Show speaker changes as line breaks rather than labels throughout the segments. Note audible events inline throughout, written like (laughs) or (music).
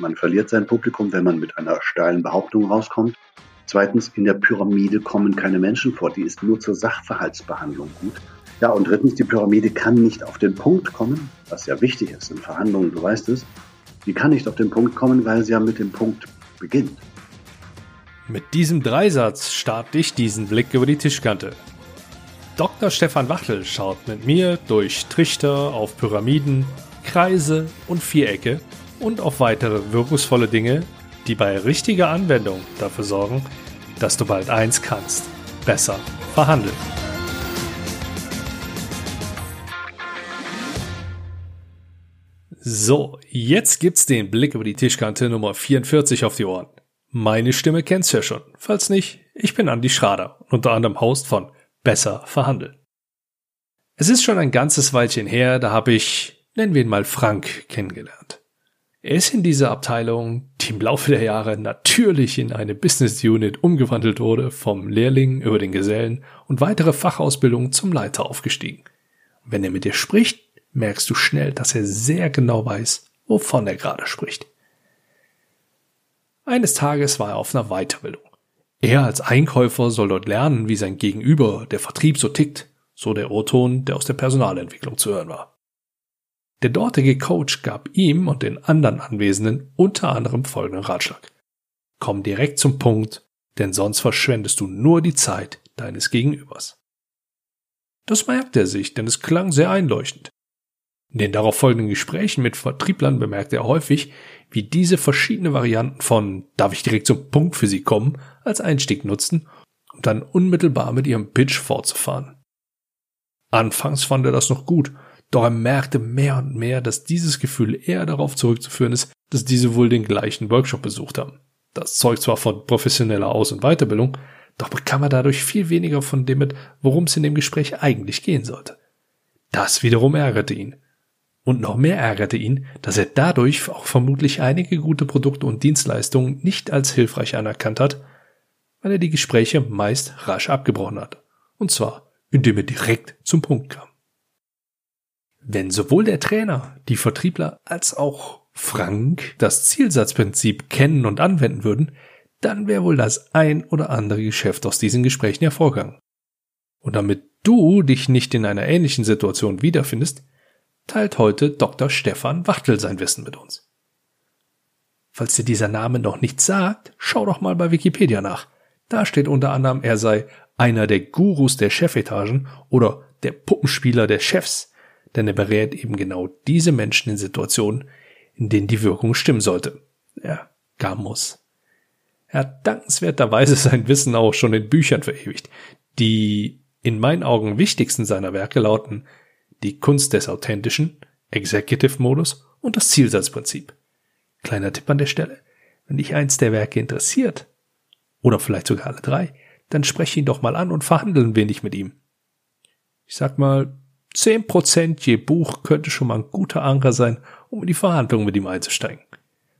Man verliert sein Publikum, wenn man mit einer steilen Behauptung rauskommt. Zweitens, in der Pyramide kommen keine Menschen vor. Die ist nur zur Sachverhaltsbehandlung gut. Ja, und drittens, die Pyramide kann nicht auf den Punkt kommen, was ja wichtig ist in Verhandlungen, du weißt es. Die kann nicht auf den Punkt kommen, weil sie ja mit dem Punkt beginnt.
Mit diesem Dreisatz starte ich diesen Blick über die Tischkante. Dr. Stefan Wachtel schaut mit mir durch Trichter auf Pyramiden, Kreise und Vierecke und auf weitere wirkungsvolle Dinge, die bei richtiger Anwendung dafür sorgen, dass du bald eins kannst, besser verhandeln. So, jetzt gibt's den Blick über die Tischkante Nummer 44 auf die Ohren. Meine Stimme kennst du ja schon. Falls nicht, ich bin Andy Schrader, unter anderem Host von Besser verhandeln. Es ist schon ein ganzes Weilchen her, da habe ich, nennen wir ihn mal Frank, kennengelernt. Er ist in dieser Abteilung, die im Laufe der Jahre natürlich in eine Business Unit umgewandelt wurde, vom Lehrling über den Gesellen und weitere Fachausbildungen zum Leiter aufgestiegen. Wenn er mit dir spricht, merkst du schnell, dass er sehr genau weiß, wovon er gerade spricht. Eines Tages war er auf einer Weiterbildung. Er als Einkäufer soll dort lernen, wie sein Gegenüber, der Vertrieb, so tickt, so der O-Ton, der aus der Personalentwicklung zu hören war. Der dortige Coach gab ihm und den anderen Anwesenden unter anderem folgenden Ratschlag. Komm direkt zum Punkt, denn sonst verschwendest du nur die Zeit deines Gegenübers. Das merkte er sich, denn es klang sehr einleuchtend. In den darauf folgenden Gesprächen mit Vertrieblern bemerkte er häufig, wie diese verschiedene Varianten von darf ich direkt zum Punkt für Sie kommen als Einstieg nutzten, um dann unmittelbar mit ihrem Pitch fortzufahren. Anfangs fand er das noch gut, doch er merkte mehr und mehr, dass dieses Gefühl eher darauf zurückzuführen ist, dass diese wohl den gleichen Workshop besucht haben. Das zeugt zwar von professioneller Aus- und Weiterbildung, doch bekam er dadurch viel weniger von dem mit, worum es in dem Gespräch eigentlich gehen sollte. Das wiederum ärgerte ihn. Und noch mehr ärgerte ihn, dass er dadurch auch vermutlich einige gute Produkte und Dienstleistungen nicht als hilfreich anerkannt hat, weil er die Gespräche meist rasch abgebrochen hat. Und zwar, indem er direkt zum Punkt kam. Wenn sowohl der Trainer, die Vertriebler als auch Frank das Zielsatzprinzip kennen und anwenden würden, dann wäre wohl das ein oder andere Geschäft aus diesen Gesprächen hervorgegangen. Und damit du dich nicht in einer ähnlichen Situation wiederfindest, teilt heute Dr. Stefan Wachtel sein Wissen mit uns. Falls dir dieser Name noch nichts sagt, schau doch mal bei Wikipedia nach. Da steht unter anderem, er sei einer der Gurus der Chefetagen oder der Puppenspieler der Chefs, denn er berät eben genau diese Menschen in Situationen, in denen die Wirkung stimmen sollte. Ja, gar muss. Er hat dankenswerterweise (laughs) sein Wissen auch schon in Büchern verewigt. Die in meinen Augen wichtigsten seiner Werke lauten die Kunst des Authentischen, Executive-Modus und das Zielsatzprinzip. Kleiner Tipp an der Stelle. Wenn dich eins der Werke interessiert, oder vielleicht sogar alle drei, dann spreche ihn doch mal an und verhandle ein wenig mit ihm. Ich sag mal, zehn Prozent je Buch könnte schon mal ein guter Anker sein, um in die Verhandlung mit ihm einzusteigen.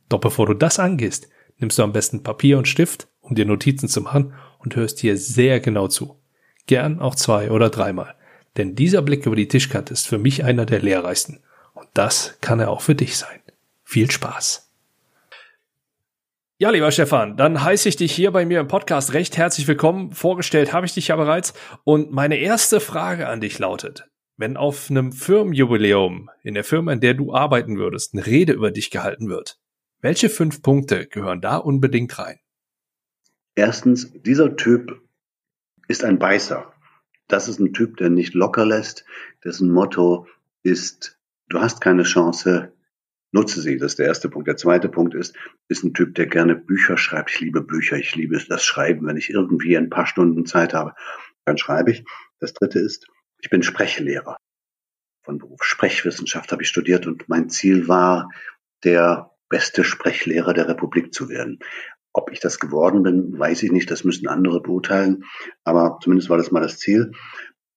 Doch bevor du das angehst, nimmst du am besten Papier und Stift, um dir Notizen zu machen und hörst hier sehr genau zu. Gern auch zwei oder dreimal. Denn dieser Blick über die Tischkante ist für mich einer der lehrreichsten. Und das kann er auch für dich sein. Viel Spaß. Ja, lieber Stefan, dann heiße ich dich hier bei mir im Podcast recht herzlich willkommen. Vorgestellt habe ich dich ja bereits. Und meine erste Frage an dich lautet, wenn auf einem Firmenjubiläum in der Firma, in der du arbeiten würdest, eine Rede über dich gehalten wird, welche fünf Punkte gehören da unbedingt rein?
Erstens, dieser Typ ist ein Beißer das ist ein Typ, der nicht locker lässt, dessen Motto ist, du hast keine Chance, nutze sie. Das ist der erste Punkt. Der zweite Punkt ist, ist ein Typ, der gerne Bücher schreibt. Ich liebe Bücher, ich liebe das Schreiben. Wenn ich irgendwie ein paar Stunden Zeit habe, dann schreibe ich. Das dritte ist, ich bin Sprechlehrer von Beruf. Sprechwissenschaft habe ich studiert und mein Ziel war, der beste Sprechlehrer der Republik zu werden. Ob ich das geworden bin, weiß ich nicht. Das müssen andere beurteilen. Aber zumindest war das mal das Ziel.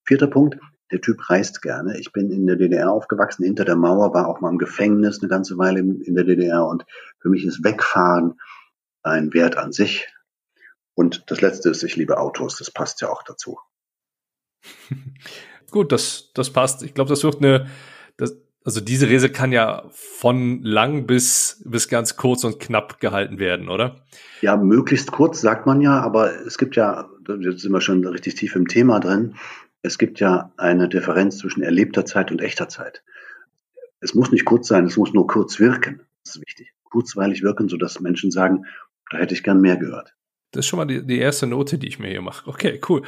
Vierter Punkt. Der Typ reist gerne. Ich bin in der DDR aufgewachsen, hinter der Mauer, war auch mal im Gefängnis eine ganze Weile in der DDR. Und für mich ist Wegfahren ein Wert an sich. Und das Letzte ist, ich liebe Autos. Das passt ja auch dazu. (laughs)
Gut, das, das passt. Ich glaube, das wird eine, das, Also diese Rede kann ja von lang bis, bis ganz kurz und knapp gehalten werden, oder?
Ja, möglichst kurz sagt man ja, aber es gibt ja, jetzt sind wir schon richtig tief im Thema drin, es gibt ja eine Differenz zwischen erlebter Zeit und echter Zeit. Es muss nicht kurz sein, es muss nur kurz wirken. Das ist wichtig. Kurzweilig wirken, sodass Menschen sagen, da hätte ich gern mehr gehört.
Das ist schon mal die, die erste Note, die ich mir hier mache. Okay, cool.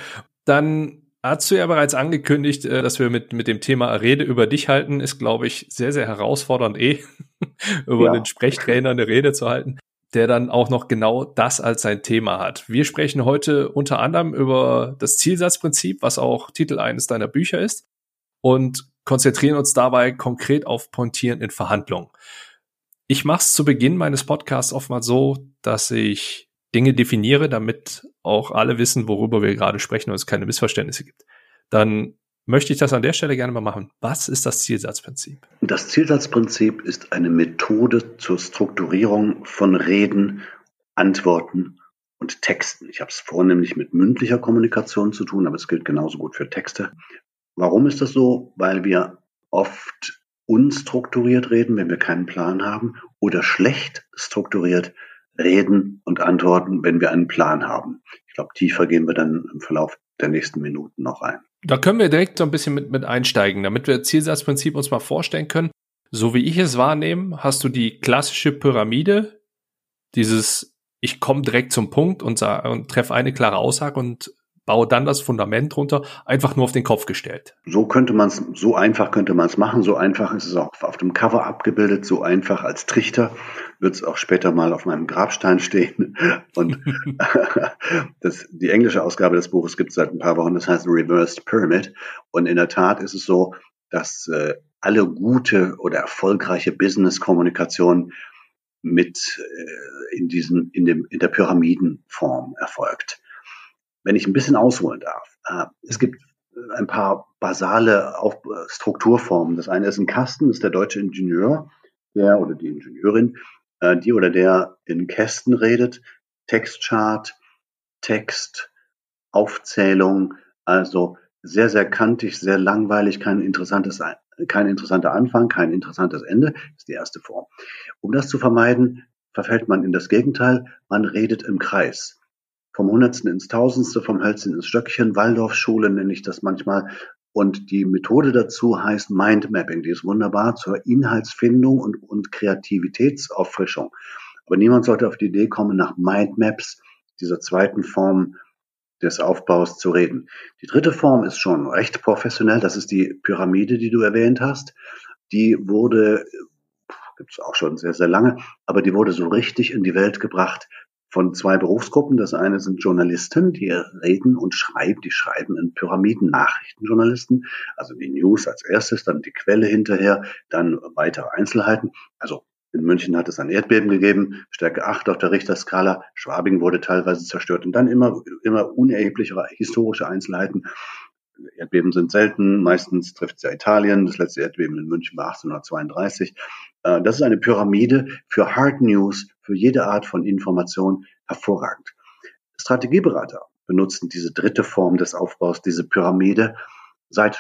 Dann Hast du ja bereits angekündigt, äh, dass wir mit, mit dem Thema Rede über dich halten, ist, glaube ich, sehr, sehr herausfordernd eh, (laughs) über ja. einen Sprechtrainer eine Rede zu halten, der dann auch noch genau das als sein Thema hat. Wir sprechen heute unter anderem über das Zielsatzprinzip, was auch Titel eines deiner Bücher ist, und konzentrieren uns dabei konkret auf Pointieren in Verhandlungen. Ich mache es zu Beginn meines Podcasts oftmals so, dass ich Dinge definiere, damit auch alle wissen, worüber wir gerade sprechen und es keine Missverständnisse gibt, dann möchte ich das an der Stelle gerne mal machen. Was ist das Zielsatzprinzip?
Das Zielsatzprinzip ist eine Methode zur Strukturierung von Reden, Antworten und Texten. Ich habe es vornehmlich mit mündlicher Kommunikation zu tun, aber es gilt genauso gut für Texte. Warum ist das so? Weil wir oft unstrukturiert reden, wenn wir keinen Plan haben, oder schlecht strukturiert, reden und antworten, wenn wir einen Plan haben. Ich glaube, tiefer gehen wir dann im Verlauf der nächsten Minuten noch ein.
Da können wir direkt so ein bisschen mit, mit einsteigen, damit wir Zielsatzprinzip uns mal vorstellen können. So wie ich es wahrnehme, hast du die klassische Pyramide, dieses ich komme direkt zum Punkt und, und treffe eine klare Aussage und baue dann das Fundament runter, einfach nur auf den Kopf gestellt.
So könnte man es, so einfach könnte man es machen, so einfach ist es auch auf dem Cover abgebildet, so einfach als Trichter wird es auch später mal auf meinem Grabstein stehen. (laughs) Und (laughs) das, die englische Ausgabe des Buches gibt es seit ein paar Wochen, das heißt Reversed Pyramid. Und in der Tat ist es so, dass äh, alle gute oder erfolgreiche Business-Kommunikation mit äh, in diesen in dem in der Pyramidenform erfolgt. Wenn ich ein bisschen ausholen darf, äh, es gibt äh, ein paar basale Auf Strukturformen. Das eine ist ein Kasten, das ist der deutsche Ingenieur, der oder die Ingenieurin, äh, die oder der in Kästen redet. Textchart, Text, Aufzählung, also sehr, sehr kantig, sehr langweilig, kein interessantes, kein interessanter Anfang, kein interessantes Ende, ist die erste Form. Um das zu vermeiden, verfällt man in das Gegenteil, man redet im Kreis vom Hundertsten ins Tausendste, vom Hölzchen ins Stöckchen. Waldorfschule nenne ich das manchmal. Und die Methode dazu heißt Mindmapping. Die ist wunderbar zur Inhaltsfindung und, und Kreativitätsauffrischung. Aber niemand sollte auf die Idee kommen, nach Mindmaps, dieser zweiten Form des Aufbaus zu reden. Die dritte Form ist schon recht professionell. Das ist die Pyramide, die du erwähnt hast. Die wurde, gibt es auch schon sehr, sehr lange, aber die wurde so richtig in die Welt gebracht von zwei Berufsgruppen. Das eine sind Journalisten, die reden und schreiben, die schreiben in Pyramiden Nachrichtenjournalisten, also die News als erstes, dann die Quelle hinterher, dann weitere Einzelheiten. Also in München hat es ein Erdbeben gegeben, Stärke 8 auf der Richterskala, Schwabing wurde teilweise zerstört und dann immer, immer unerheblichere historische Einzelheiten. Erdbeben sind selten, meistens trifft es ja Italien, das letzte Erdbeben in München war 1832. Äh, das ist eine Pyramide für Hard News, für jede Art von Information hervorragend. Strategieberater benutzen diese dritte Form des Aufbaus, diese Pyramide, seit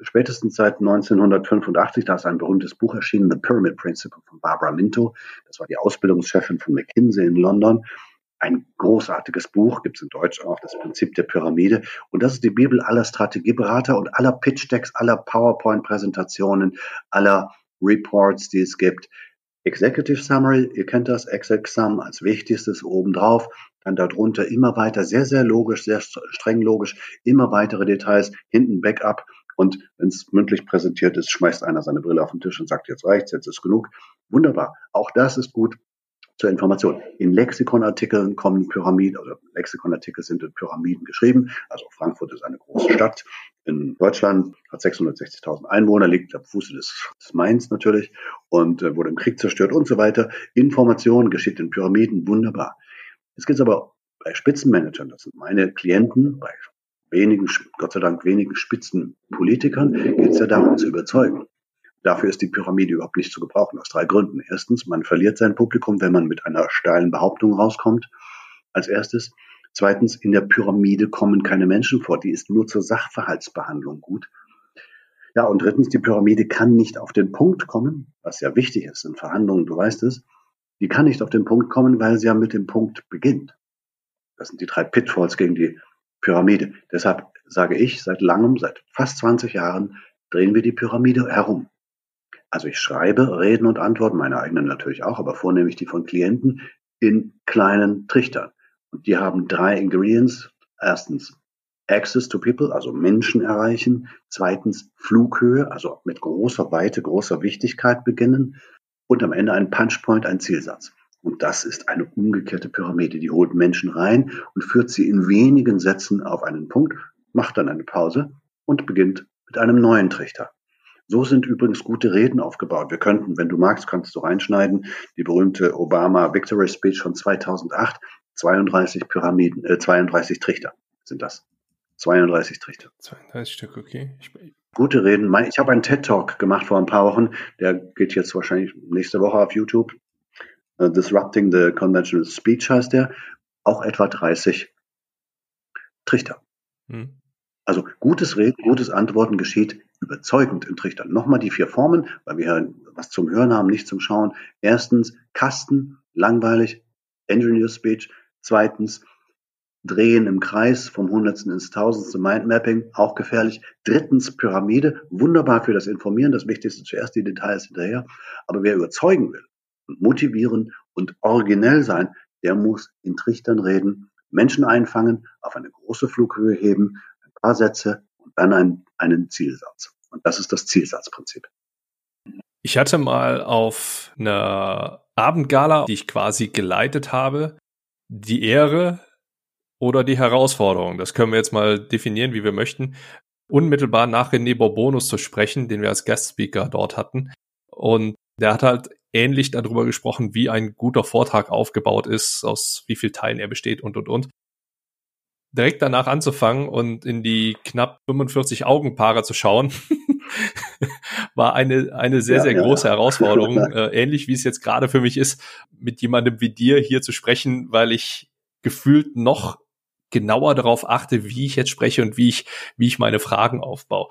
spätestens seit 1985, da ist ein berühmtes Buch erschienen, The Pyramid Principle von Barbara Minto. Das war die Ausbildungschefin von McKinsey in London. Ein großartiges Buch, gibt es in Deutsch auch, das Prinzip der Pyramide. Und das ist die Bibel aller Strategieberater und aller Pitch-Decks, aller PowerPoint-Präsentationen, aller Reports, die es gibt. Executive Summary, ihr kennt das, Exec Sum als wichtigstes obendrauf, dann darunter immer weiter, sehr, sehr logisch, sehr streng logisch, immer weitere Details, hinten Backup und wenn es mündlich präsentiert ist, schmeißt einer seine Brille auf den Tisch und sagt, jetzt reicht's, jetzt ist genug. Wunderbar. Auch das ist gut zur Information. In Lexikonartikeln kommen Pyramiden, also Lexikonartikel sind in Pyramiden geschrieben. Also Frankfurt ist eine große Stadt in Deutschland, hat 660.000 Einwohner, liegt am Fuße des, des Mainz natürlich und äh, wurde im Krieg zerstört und so weiter. Information geschieht in Pyramiden, wunderbar. Es gibt aber bei Spitzenmanagern, das sind meine Klienten, bei wenigen, Gott sei Dank wenigen Spitzenpolitikern, geht es ja darum zu überzeugen. Dafür ist die Pyramide überhaupt nicht zu gebrauchen, aus drei Gründen. Erstens, man verliert sein Publikum, wenn man mit einer steilen Behauptung rauskommt, als erstes. Zweitens, in der Pyramide kommen keine Menschen vor, die ist nur zur Sachverhaltsbehandlung gut. Ja, und drittens, die Pyramide kann nicht auf den Punkt kommen, was ja wichtig ist in Verhandlungen, du weißt es. Die kann nicht auf den Punkt kommen, weil sie ja mit dem Punkt beginnt. Das sind die drei Pitfalls gegen die Pyramide. Deshalb sage ich, seit langem, seit fast 20 Jahren, drehen wir die Pyramide herum. Also ich schreibe Reden und Antworten, meine eigenen natürlich auch, aber vornehmlich die von Klienten, in kleinen Trichtern. Die haben drei Ingredients. Erstens Access to People, also Menschen erreichen. Zweitens Flughöhe, also mit großer Weite, großer Wichtigkeit beginnen. Und am Ende ein Punchpoint, ein Zielsatz. Und das ist eine umgekehrte Pyramide. Die holt Menschen rein und führt sie in wenigen Sätzen auf einen Punkt, macht dann eine Pause und beginnt mit einem neuen Trichter. So sind übrigens gute Reden aufgebaut. Wir könnten, wenn du magst, kannst du reinschneiden, die berühmte Obama Victory Speech von 2008, 32 Pyramiden, äh, 32 Trichter sind das. 32 Trichter.
32 Stück, okay. Ich,
Gute Reden. Ich habe einen TED-Talk gemacht vor ein paar Wochen. Der geht jetzt wahrscheinlich nächste Woche auf YouTube. Uh, Disrupting the Conventional Speech heißt der. Auch etwa 30 Trichter. Hm. Also gutes Reden, gutes Antworten geschieht überzeugend in Trichtern. Nochmal die vier Formen, weil wir was zum Hören haben, nicht zum Schauen. Erstens Kasten, langweilig, Engineer Speech. Zweitens Drehen im Kreis vom Hundertsten ins Tausendste Mindmapping, auch gefährlich. Drittens Pyramide, wunderbar für das Informieren, das Wichtigste zuerst, die Details hinterher. Aber wer überzeugen will und motivieren und originell sein, der muss in Trichtern reden, Menschen einfangen, auf eine große Flughöhe heben, ein paar Sätze und dann einen, einen Zielsatz. Und das ist das Zielsatzprinzip.
Ich hatte mal auf einer Abendgala, die ich quasi geleitet habe, die Ehre, oder die Herausforderung. Das können wir jetzt mal definieren, wie wir möchten. Unmittelbar nach René Bourbonus zu sprechen, den wir als Guest-Speaker dort hatten. Und der hat halt ähnlich darüber gesprochen, wie ein guter Vortrag aufgebaut ist, aus wie viel Teilen er besteht und, und, und. Direkt danach anzufangen und in die knapp 45 Augenpaare zu schauen, (laughs) war eine, eine sehr, ja, sehr große ja. Herausforderung. (laughs) äh, ähnlich wie es jetzt gerade für mich ist, mit jemandem wie dir hier zu sprechen, weil ich gefühlt noch genauer darauf achte, wie ich jetzt spreche und wie ich, wie ich meine Fragen aufbaue.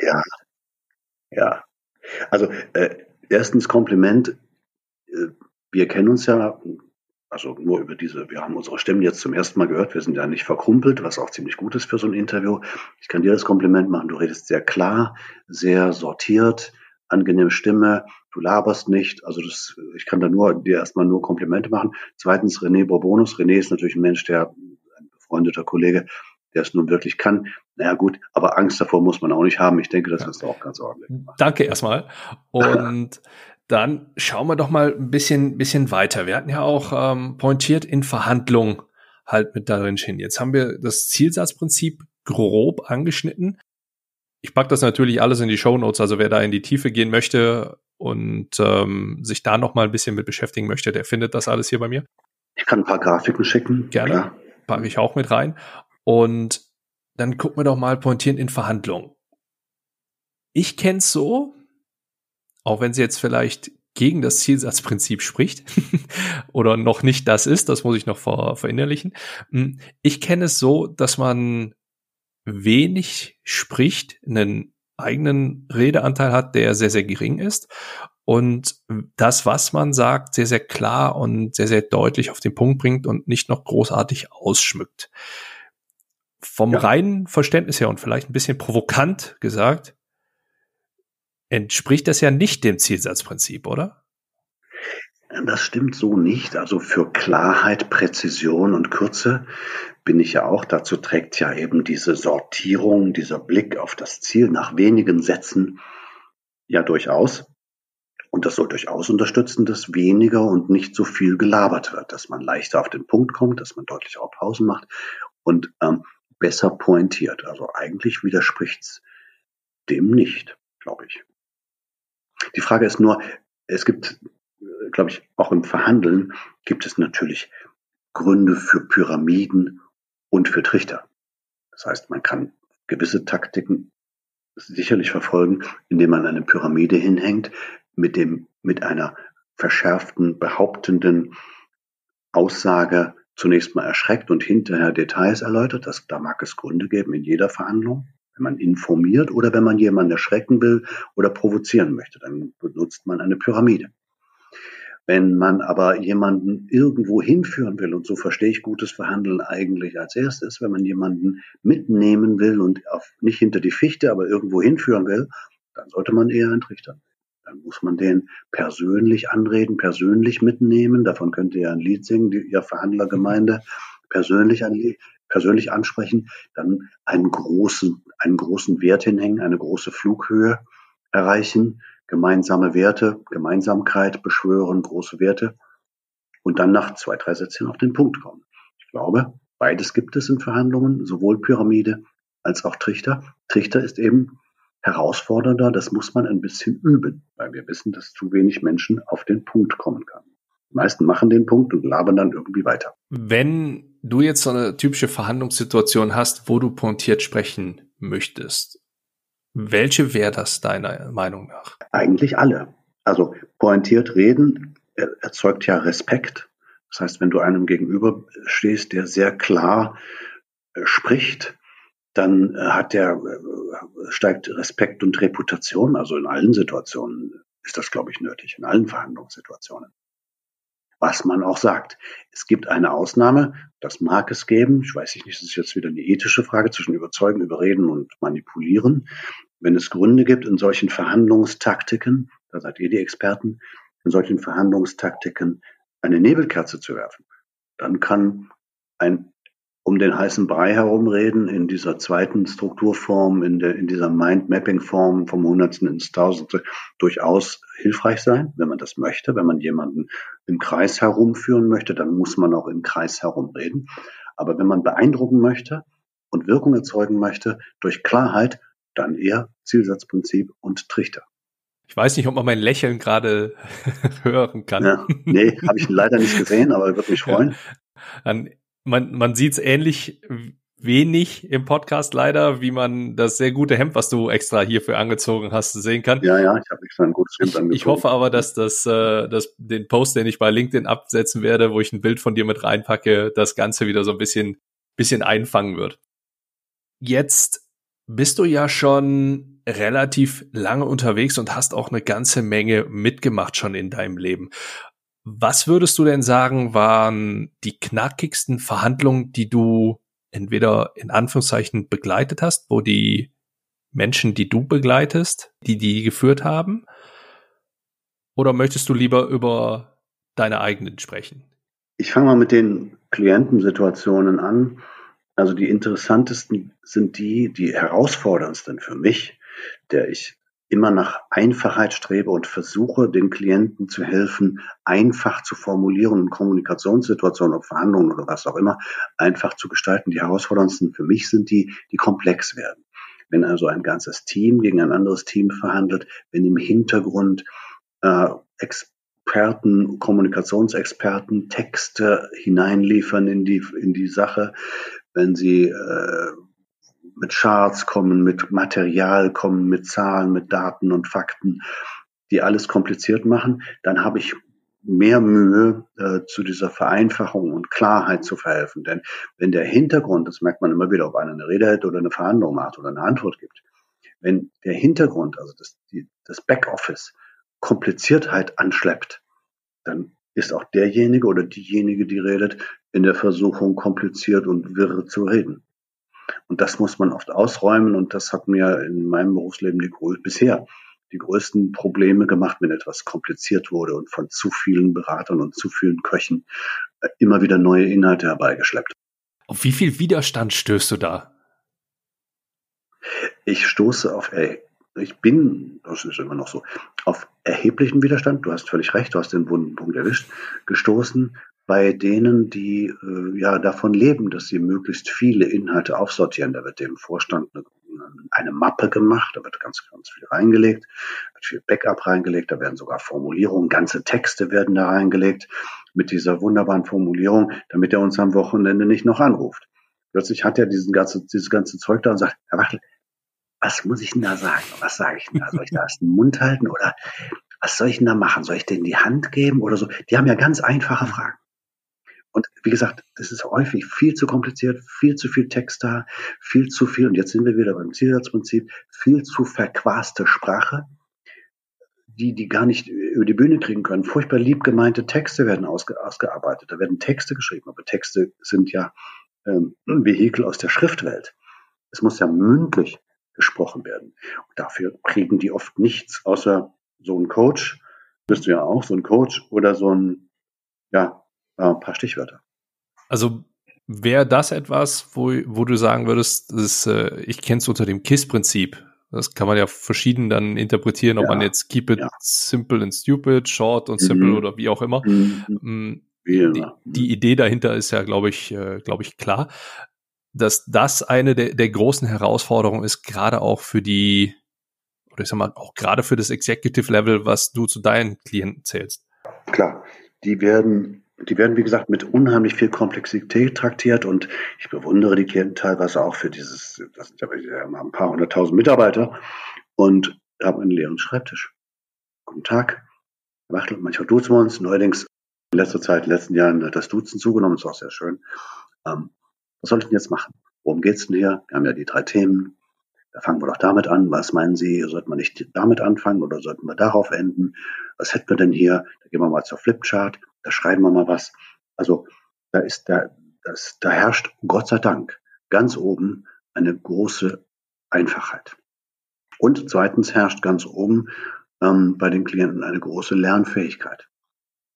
Ja, ja. Also äh, erstens Kompliment. Äh, wir kennen uns ja, also nur über diese, wir haben unsere Stimmen jetzt zum ersten Mal gehört, wir sind ja nicht verkrumpelt, was auch ziemlich gut ist für so ein Interview. Ich kann dir das Kompliment machen, du redest sehr klar, sehr sortiert, angenehme Stimme, du laberst nicht. Also das, ich kann da nur dir erstmal nur Komplimente machen. Zweitens René Bourbonus. René ist natürlich ein Mensch, der befreundeter Kollege, der es nun wirklich kann. Naja gut, aber Angst davor muss man auch nicht haben. Ich denke, das hast du auch ganz ordentlich
gemacht. Danke erstmal. Und (laughs) dann schauen wir doch mal ein bisschen, bisschen weiter. Wir hatten ja auch ähm, pointiert in Verhandlungen halt mit darin stehen. Jetzt haben wir das Zielsatzprinzip grob angeschnitten. Ich packe das natürlich alles in die Show Notes, also wer da in die Tiefe gehen möchte und ähm, sich da noch mal ein bisschen mit beschäftigen möchte, der findet das alles hier bei mir.
Ich kann ein paar Grafiken schicken.
Gerne. Klar packe ich auch mit rein. Und dann gucken wir doch mal pointieren in Verhandlungen. Ich kenne es so, auch wenn sie jetzt vielleicht gegen das Zielsatzprinzip spricht (laughs) oder noch nicht das ist, das muss ich noch ver verinnerlichen. Hm, ich kenne es so, dass man wenig spricht, einen eigenen Redeanteil hat, der sehr, sehr gering ist und das, was man sagt, sehr, sehr klar und sehr, sehr deutlich auf den Punkt bringt und nicht noch großartig ausschmückt. Vom ja. reinen Verständnis her und vielleicht ein bisschen provokant gesagt, entspricht das ja nicht dem Zielsatzprinzip, oder?
Das stimmt so nicht. Also für Klarheit, Präzision und Kürze bin ich ja auch. Dazu trägt ja eben diese Sortierung, dieser Blick auf das Ziel nach wenigen Sätzen ja durchaus. Und das soll durchaus unterstützen, dass weniger und nicht so viel gelabert wird, dass man leichter auf den Punkt kommt, dass man deutlich auch Pausen macht und ähm, besser pointiert. Also eigentlich widerspricht es dem nicht, glaube ich. Die Frage ist nur, es gibt, glaube ich, auch im Verhandeln gibt es natürlich Gründe für Pyramiden und für Trichter. Das heißt, man kann gewisse Taktiken sicherlich verfolgen, indem man eine Pyramide hinhängt, mit dem, mit einer verschärften, behauptenden Aussage zunächst mal erschreckt und hinterher Details erläutert. Das, da mag es Gründe geben in jeder Verhandlung. Wenn man informiert oder wenn man jemanden erschrecken will oder provozieren möchte, dann benutzt man eine Pyramide. Wenn man aber jemanden irgendwo hinführen will, und so verstehe ich gutes Verhandeln eigentlich als erstes, wenn man jemanden mitnehmen will und auf, nicht hinter die Fichte, aber irgendwo hinführen will, dann sollte man eher einen Trichter. Dann muss man den persönlich anreden, persönlich mitnehmen. Davon könnte ihr ein Lied singen, die, ihr Verhandlergemeinde, persönlich, an, persönlich ansprechen, dann einen großen, einen großen Wert hinhängen, eine große Flughöhe erreichen, gemeinsame Werte, Gemeinsamkeit beschwören, große Werte und dann nach zwei, drei Sätzen auf den Punkt kommen. Ich glaube, beides gibt es in Verhandlungen, sowohl Pyramide als auch Trichter. Trichter ist eben herausfordernder, das muss man ein bisschen üben, weil wir wissen, dass zu wenig Menschen auf den Punkt kommen können. Die meisten machen den Punkt und labern dann irgendwie weiter.
Wenn du jetzt so eine typische Verhandlungssituation hast, wo du pointiert sprechen möchtest, welche wäre das deiner Meinung nach?
Eigentlich alle. Also pointiert reden erzeugt ja Respekt. Das heißt, wenn du einem gegenüber stehst, der sehr klar äh, spricht, dann äh, hat der äh, steigt Respekt und Reputation. Also in allen Situationen ist das, glaube ich, nötig. In allen Verhandlungssituationen. Was man auch sagt. Es gibt eine Ausnahme, das mag es geben. Ich weiß nicht, das ist jetzt wieder eine ethische Frage zwischen Überzeugen, Überreden und Manipulieren wenn es Gründe gibt, in solchen Verhandlungstaktiken, da seid ihr die Experten, in solchen Verhandlungstaktiken eine Nebelkerze zu werfen, dann kann ein um den heißen Brei herumreden in dieser zweiten Strukturform, in, der, in dieser Mind-Mapping-Form vom Hundertsten ins Tausendste durchaus hilfreich sein, wenn man das möchte. Wenn man jemanden im Kreis herumführen möchte, dann muss man auch im Kreis herumreden. Aber wenn man beeindrucken möchte und Wirkung erzeugen möchte durch Klarheit, dann eher Zielsatzprinzip und Trichter.
Ich weiß nicht, ob man mein Lächeln gerade (laughs) hören kann. Ja,
nee, habe ich leider nicht gesehen, aber würde mich freuen.
Dann, man man sieht es ähnlich wenig im Podcast leider, wie man das sehr gute Hemd, was du extra hierfür angezogen hast, sehen kann.
Ja, ja, ich habe extra ein gutes Hemd
angezogen. Ich hoffe aber, dass das, äh, dass den Post, den ich bei LinkedIn absetzen werde, wo ich ein Bild von dir mit reinpacke, das Ganze wieder so ein bisschen, bisschen einfangen wird. Jetzt bist du ja schon relativ lange unterwegs und hast auch eine ganze Menge mitgemacht schon in deinem Leben. Was würdest du denn sagen, waren die knackigsten Verhandlungen, die du entweder in Anführungszeichen begleitet hast, wo die Menschen, die du begleitest, die die geführt haben? Oder möchtest du lieber über deine eigenen sprechen?
Ich fange mal mit den Klientensituationen an. Also die interessantesten sind die, die herausforderndsten für mich, der ich immer nach Einfachheit strebe und versuche, den Klienten zu helfen, einfach zu formulieren Kommunikationssituationen, ob Verhandlungen oder was auch immer, einfach zu gestalten. Die herausforderndsten für mich sind die, die komplex werden. Wenn also ein ganzes Team gegen ein anderes Team verhandelt, wenn im Hintergrund äh, Experten, Kommunikationsexperten Texte hineinliefern in die, in die Sache, wenn sie äh, mit Charts kommen, mit Material kommen, mit Zahlen, mit Daten und Fakten, die alles kompliziert machen, dann habe ich mehr Mühe, äh, zu dieser Vereinfachung und Klarheit zu verhelfen. Denn wenn der Hintergrund, das merkt man immer wieder, ob einer eine Rede hält oder eine Verhandlung macht oder eine Antwort gibt, wenn der Hintergrund, also das, die, das Backoffice, Kompliziertheit anschleppt, dann ist auch derjenige oder diejenige, die redet, in der Versuchung, kompliziert und wirr zu reden. Und das muss man oft ausräumen und das hat mir in meinem Berufsleben die, bisher die größten Probleme gemacht, wenn etwas kompliziert wurde und von zu vielen Beratern und zu vielen Köchen äh, immer wieder neue Inhalte herbeigeschleppt.
Auf wie viel Widerstand stößt du da?
Ich stoße auf, ey, ich bin, das ist immer noch so, auf erheblichen Widerstand, du hast völlig recht, du hast den wunden Punkt erwischt, gestoßen, bei denen, die äh, ja davon leben, dass sie möglichst viele Inhalte aufsortieren. Da wird dem Vorstand eine, eine Mappe gemacht, da wird ganz, ganz viel reingelegt, wird viel Backup reingelegt, da werden sogar Formulierungen, ganze Texte werden da reingelegt mit dieser wunderbaren Formulierung, damit er uns am Wochenende nicht noch anruft. Plötzlich hat er diesen ganze, dieses ganze Zeug da und sagt, Herr Wachtel, was muss ich denn da sagen? Was sage ich denn da? Soll ich da erst den Mund halten oder was soll ich denn da machen? Soll ich denen die Hand geben oder so? Die haben ja ganz einfache Fragen. Und wie gesagt, das ist häufig viel zu kompliziert, viel zu viel Text da, viel zu viel, und jetzt sind wir wieder beim Zielsatzprinzip, viel zu verquaste Sprache, die die gar nicht über die Bühne kriegen können. Furchtbar lieb gemeinte Texte werden ausge, ausgearbeitet. Da werden Texte geschrieben, aber Texte sind ja ähm, ein Vehikel aus der Schriftwelt. Es muss ja mündlich gesprochen werden. Und dafür kriegen die oft nichts, außer so ein Coach, bist du ja auch, so ein Coach oder so ein, ja, ein paar Stichwörter.
Also wäre das etwas, wo, wo du sagen würdest, ist, äh, ich kenne es unter dem KISS-Prinzip. Das kann man ja verschieden dann interpretieren, ob ja, man jetzt keep it ja. simple and stupid, short und simple mhm. oder wie auch immer. Mhm. Mm, die, die, Idee dahinter ist ja, glaube ich, äh, glaube ich, klar, dass das eine der, der großen Herausforderungen ist, gerade auch für die, oder ich sag mal, auch gerade für das Executive Level, was du zu deinen Klienten zählst.
Klar, die werden die werden, wie gesagt, mit unheimlich viel Komplexität traktiert und ich bewundere die Klienten teilweise auch für dieses, das sind ja ein paar hunderttausend Mitarbeiter und haben einen leeren Schreibtisch. Guten Tag, manchmal duzen wir uns, neuerdings in letzter Zeit, in den letzten Jahren hat das Duzen zugenommen, ist auch sehr schön. Ähm, was soll ich denn jetzt machen? Worum geht's denn hier? Wir haben ja die drei Themen. Da fangen wir doch damit an. Was meinen Sie? Sollten wir nicht damit anfangen oder sollten wir darauf enden? Was hätten wir denn hier? Da gehen wir mal zur Flipchart da schreiben wir mal was. Also da ist da, das, da herrscht Gott sei Dank ganz oben eine große Einfachheit. Und zweitens herrscht ganz oben ähm, bei den Klienten eine große Lernfähigkeit.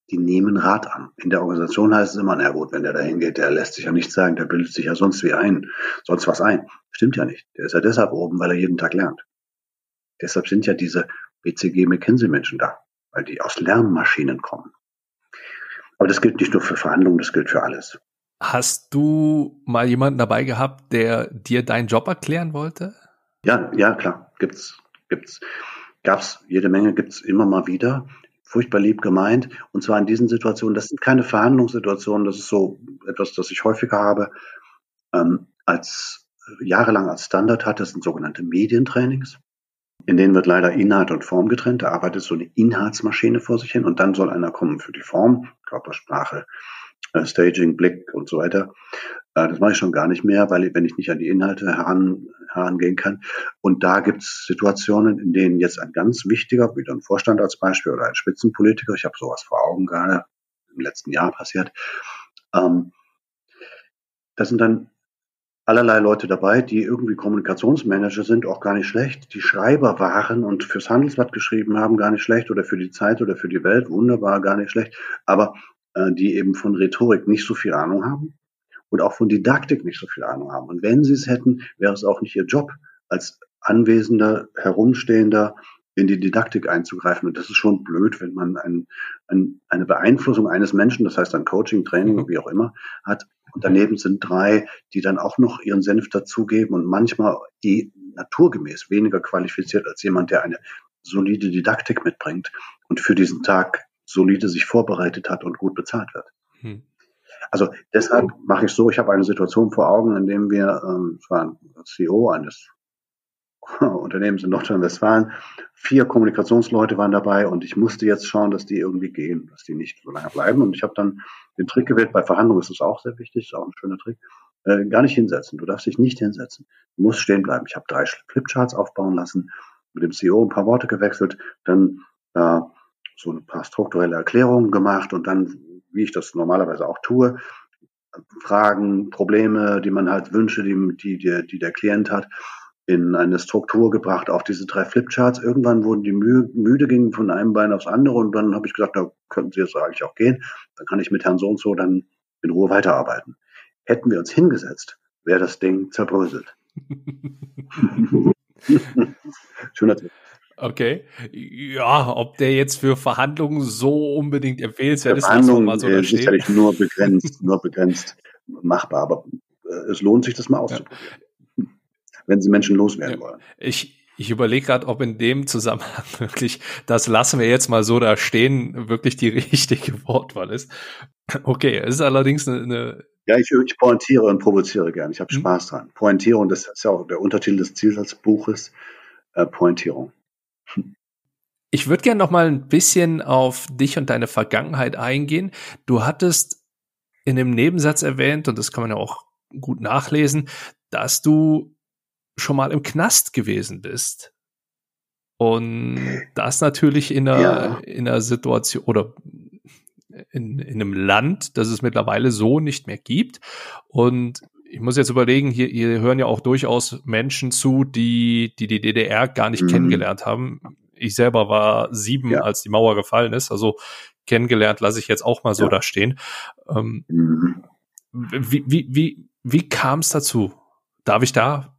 Die nehmen Rat an. In der Organisation heißt es immer, na gut, wenn der da hingeht, der lässt sich ja nichts sagen, der bildet sich ja sonst wie ein, sonst was ein. Stimmt ja nicht. Der ist ja deshalb oben, weil er jeden Tag lernt. Deshalb sind ja diese BCG McKinsey Menschen da, weil die aus Lernmaschinen kommen. Aber das gilt nicht nur für Verhandlungen, das gilt für alles.
Hast du mal jemanden dabei gehabt, der dir deinen Job erklären wollte?
Ja, ja, klar, gibt's, gibt's. Gab's jede Menge, gibt's immer mal wieder. Furchtbar lieb gemeint. Und zwar in diesen Situationen, das sind keine Verhandlungssituationen, das ist so etwas, das ich häufiger habe, ähm, als jahrelang als Standard hatte, das sind sogenannte Medientrainings. In denen wird leider Inhalt und Form getrennt. Da arbeitet so eine Inhaltsmaschine vor sich hin und dann soll einer kommen für die Form, Körpersprache, äh, Staging, Blick und so weiter. Äh, das mache ich schon gar nicht mehr, weil wenn ich nicht an die Inhalte heran, herangehen kann. Und da gibt es Situationen, in denen jetzt ein ganz wichtiger, wieder ein Vorstand als Beispiel oder ein Spitzenpolitiker, ich habe sowas vor Augen gerade, im letzten Jahr passiert, ähm, das sind dann allerlei Leute dabei, die irgendwie Kommunikationsmanager sind, auch gar nicht schlecht, die Schreiber waren und fürs Handelsblatt geschrieben haben, gar nicht schlecht, oder für die Zeit oder für die Welt, wunderbar, gar nicht schlecht, aber äh, die eben von Rhetorik nicht so viel Ahnung haben und auch von Didaktik nicht so viel Ahnung haben. Und wenn sie es hätten, wäre es auch nicht ihr Job, als anwesender, herumstehender in die Didaktik einzugreifen. Und das ist schon blöd, wenn man ein, ein, eine Beeinflussung eines Menschen, das heißt ein Coaching, Training, mhm. wie auch immer, hat, und daneben sind drei, die dann auch noch ihren Senf dazugeben und manchmal eh naturgemäß weniger qualifiziert als jemand, der eine solide Didaktik mitbringt und für diesen Tag solide sich vorbereitet hat und gut bezahlt wird. Hm. Also deshalb mache ich so, ich habe eine Situation vor Augen, in dem wir, ähm, es war ein CEO eines (laughs) Unternehmens in Nordrhein-Westfalen. Vier Kommunikationsleute waren dabei und ich musste jetzt schauen, dass die irgendwie gehen, dass die nicht so lange bleiben. Und ich habe dann den Trick gewählt, bei Verhandlungen ist es auch sehr wichtig, ist auch ein schöner Trick, äh, gar nicht hinsetzen. Du darfst dich nicht hinsetzen. Du musst stehen bleiben. Ich habe drei Flipcharts aufbauen lassen, mit dem CEO ein paar Worte gewechselt, dann äh, so ein paar strukturelle Erklärungen gemacht und dann, wie ich das normalerweise auch tue, Fragen, Probleme, die man halt Wünsche, die, die, die der Klient hat, in eine Struktur gebracht auf diese drei Flipcharts. Irgendwann wurden die müde, müde gingen von einem Bein aufs andere und dann habe ich gesagt, da könnten Sie jetzt eigentlich auch gehen. Dann kann ich mit Herrn so und so dann in Ruhe weiterarbeiten. Hätten wir uns hingesetzt, wäre das Ding zerbröselt. (laughs)
Schöner Tipp. Okay. Ja, ob der jetzt für Verhandlungen so unbedingt empfehlenswert ist,
lassen wir mal so da sicherlich nur begrenzt, nur begrenzt machbar, aber äh, es lohnt sich, das mal auszuprobieren. Wenn sie Menschen loswerden wollen.
Ich, ich überlege gerade, ob in dem Zusammenhang (laughs) wirklich, das lassen wir jetzt mal so da stehen, wirklich die (laughs) richtige Wortwahl ist. Okay, es ist allerdings eine, eine
ja, ich, ich pointiere und provoziere gern. Ich habe hm. Spaß dran. Pointierung, das ist ja auch der Untertitel des Zielsatzbuches, äh, Pointierung.
Ich würde gerne noch mal ein bisschen auf dich und deine Vergangenheit eingehen. Du hattest in dem Nebensatz erwähnt, und das kann man ja auch gut nachlesen, dass du schon mal im Knast gewesen bist. Und das natürlich in einer, ja. in einer Situation oder in, in einem Land, das es mittlerweile so nicht mehr gibt. Und ich muss jetzt überlegen, hier, hier hören ja auch durchaus Menschen zu, die die, die DDR gar nicht mhm. kennengelernt haben. Ich selber war sieben, ja. als die Mauer gefallen ist. Also kennengelernt lasse ich jetzt auch mal so ja. da stehen. Ähm, mhm. Wie, wie, wie, wie kam es dazu? Darf ich da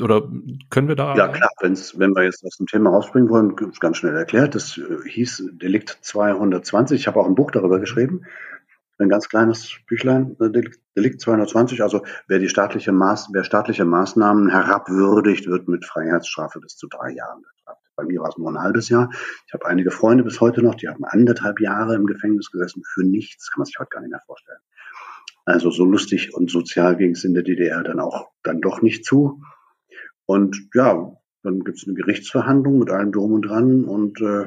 oder können wir da?
Ja, klar, wenn's, wenn wir jetzt aus dem Thema rausspringen wollen, ganz schnell erklärt. Das äh, hieß Delikt 220. Ich habe auch ein Buch darüber geschrieben. Ein ganz kleines Büchlein, äh, Delikt 220. Also wer die staatliche Maß, wer staatliche Maßnahmen herabwürdigt, wird mit Freiheitsstrafe bis zu drei Jahren bestraft. Bei mir war es nur ein halbes Jahr. Ich habe einige Freunde bis heute noch, die haben anderthalb Jahre im Gefängnis gesessen für nichts. Kann man sich heute gar nicht mehr vorstellen. Also so lustig und sozial ging es in der DDR dann auch dann doch nicht zu. Und ja, dann gibt es eine Gerichtsverhandlung mit allem drum und dran und äh,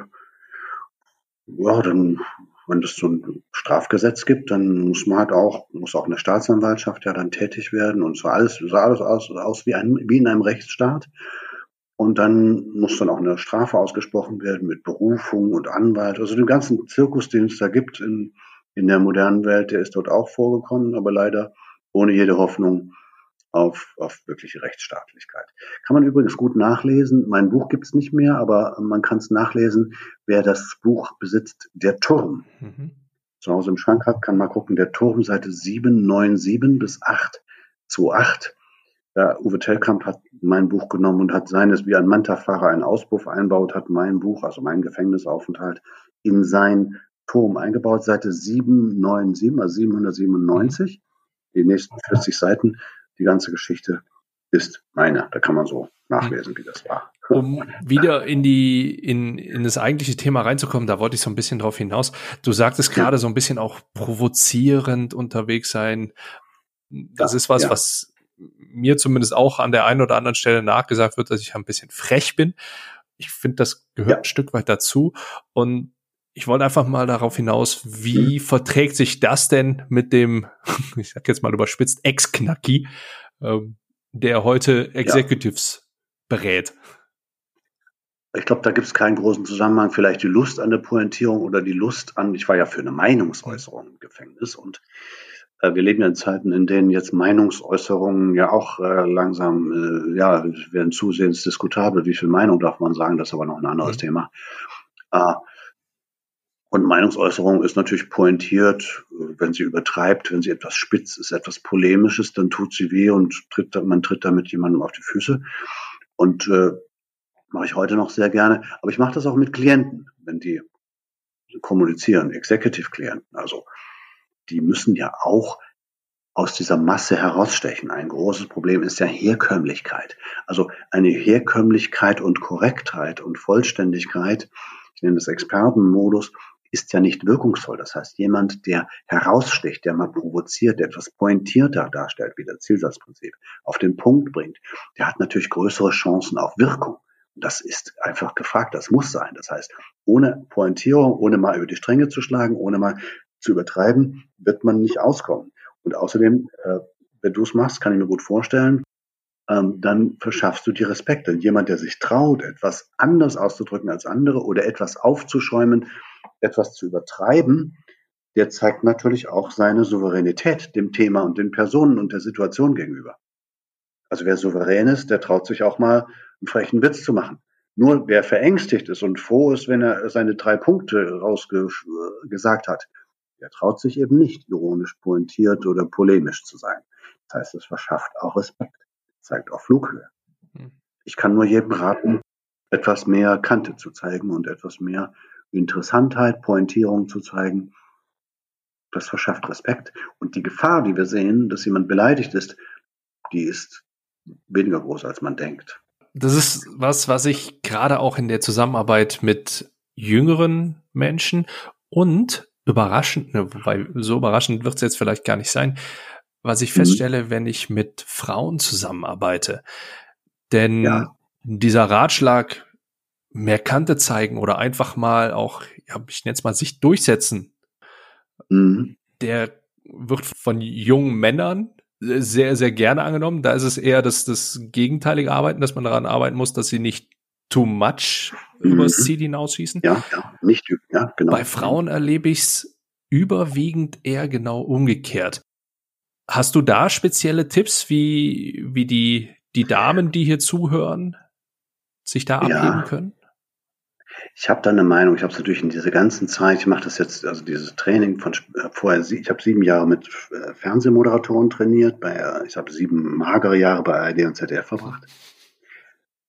ja, dann, wenn es so ein Strafgesetz gibt, dann muss man halt auch, muss auch eine Staatsanwaltschaft ja dann tätig werden und so alles, sah alles aus, aus wie, ein, wie in einem Rechtsstaat. Und dann muss dann auch eine Strafe ausgesprochen werden mit Berufung und Anwalt. Also den ganzen Zirkus, den es da gibt in, in der modernen Welt, der ist dort auch vorgekommen, aber leider ohne jede Hoffnung auf, auf wirkliche Rechtsstaatlichkeit. Kann man übrigens gut nachlesen. Mein Buch gibt's nicht mehr, aber man kann es nachlesen. Wer das Buch besitzt, der Turm. Mhm. Zu Hause im Schrank hat, kann mal gucken, der Turm, Seite 797 bis 828. Ja, Uwe Tellkamp hat mein Buch genommen und hat seines, wie ein Manta-Fahrer einen Auspuff einbaut, hat mein Buch, also mein Gefängnisaufenthalt, in sein Turm eingebaut, Seite 797, also 797. Die nächsten 40 Seiten die ganze Geschichte ist meine. Da kann man so nachlesen, wie das war.
Um wieder in die, in, in das eigentliche Thema reinzukommen, da wollte ich so ein bisschen drauf hinaus. Du sagtest gerade so ein bisschen auch provozierend unterwegs sein. Das ja, ist was, ja. was mir zumindest auch an der einen oder anderen Stelle nachgesagt wird, dass ich ein bisschen frech bin. Ich finde, das gehört ja. ein Stück weit dazu. Und ich wollte einfach mal darauf hinaus, wie mhm. verträgt sich das denn mit dem, (laughs) ich sag jetzt mal überspitzt, Ex-Knacki, ähm, der heute Executives ja. berät?
Ich glaube, da gibt es keinen großen Zusammenhang. Vielleicht die Lust an der Pointierung oder die Lust an, ich war ja für eine Meinungsäußerung im Gefängnis und äh, wir leben ja in Zeiten, in denen jetzt Meinungsäußerungen ja auch äh, langsam, äh, ja, werden zusehends diskutabel. Wie viel Meinung darf man sagen? Das ist aber noch ein anderes mhm. Thema. Äh, und Meinungsäußerung ist natürlich pointiert, wenn sie übertreibt, wenn sie etwas spitz ist, etwas polemisches, dann tut sie weh und tritt, man tritt damit jemandem auf die Füße. Und äh, mache ich heute noch sehr gerne. Aber ich mache das auch mit Klienten, wenn die kommunizieren, Executive-Klienten. Also die müssen ja auch aus dieser Masse herausstechen. Ein großes Problem ist ja Herkömmlichkeit. Also eine Herkömmlichkeit und Korrektheit und Vollständigkeit, ich nenne das Expertenmodus, ist ja nicht wirkungsvoll. Das heißt, jemand, der heraussticht, der mal provoziert, der etwas pointierter darstellt, wie das Zielsatzprinzip, auf den Punkt bringt, der hat natürlich größere Chancen auf Wirkung. Und das ist einfach gefragt, das muss sein. Das heißt, ohne Pointierung, ohne mal über die Stränge zu schlagen, ohne mal zu übertreiben, wird man nicht auskommen. Und außerdem, äh, wenn du es machst, kann ich mir gut vorstellen, ähm, dann verschaffst du dir Respekt. Denn jemand, der sich traut, etwas anders auszudrücken als andere oder etwas aufzuschäumen, etwas zu übertreiben, der zeigt natürlich auch seine Souveränität dem Thema und den Personen und der Situation gegenüber. Also wer souverän ist, der traut sich auch mal einen frechen Witz zu machen. Nur wer verängstigt ist und froh ist, wenn er seine drei Punkte rausgesagt hat, der traut sich eben nicht, ironisch pointiert oder polemisch zu sein. Das heißt, es verschafft auch Respekt, zeigt auch Flughöhe. Hm. Ich kann nur jedem raten, etwas mehr Kante zu zeigen und etwas mehr Interessantheit, Pointierung zu zeigen. Das verschafft Respekt. Und die Gefahr, die wir sehen, dass jemand beleidigt ist, die ist weniger groß, als man denkt.
Das ist was, was ich gerade auch in der Zusammenarbeit mit jüngeren Menschen und überraschend, ne, wobei so überraschend wird es jetzt vielleicht gar nicht sein, was ich mhm. feststelle, wenn ich mit Frauen zusammenarbeite. Denn ja. dieser Ratschlag, mehr Kante zeigen oder einfach mal auch, ja, ich nenne es mal, sich durchsetzen. Mhm. Der wird von jungen Männern sehr, sehr gerne angenommen. Da ist es eher das, das gegenteilige Arbeiten, dass man daran arbeiten muss, dass sie nicht too much mhm. übers Ziel hinausschießen.
Ja, ja, nicht, ja, genau.
Bei Frauen erlebe ich es überwiegend eher genau umgekehrt. Hast du da spezielle Tipps, wie, wie die, die Damen, die hier zuhören, sich da abheben ja. können?
Ich habe da eine Meinung. Ich habe es natürlich in dieser ganzen Zeit, ich mache das jetzt, also dieses Training von äh, vorher, ich habe sieben Jahre mit äh, Fernsehmoderatoren trainiert, bei, äh, ich habe sieben magere Jahre bei ARD und ZDF verbracht.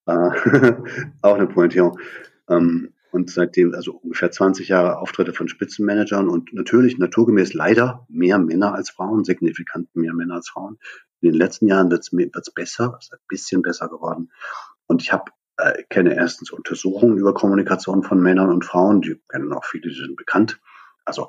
Äh, (laughs) auch eine Pointierung. Ähm, und seitdem, also ungefähr 20 Jahre Auftritte von Spitzenmanagern und natürlich naturgemäß leider mehr Männer als Frauen, signifikant mehr Männer als Frauen. In den letzten Jahren wird es besser, es ist ein bisschen besser geworden. Und ich habe äh, kenne erstens Untersuchungen über Kommunikation von Männern und Frauen, die kennen auch viele, die sind bekannt. Also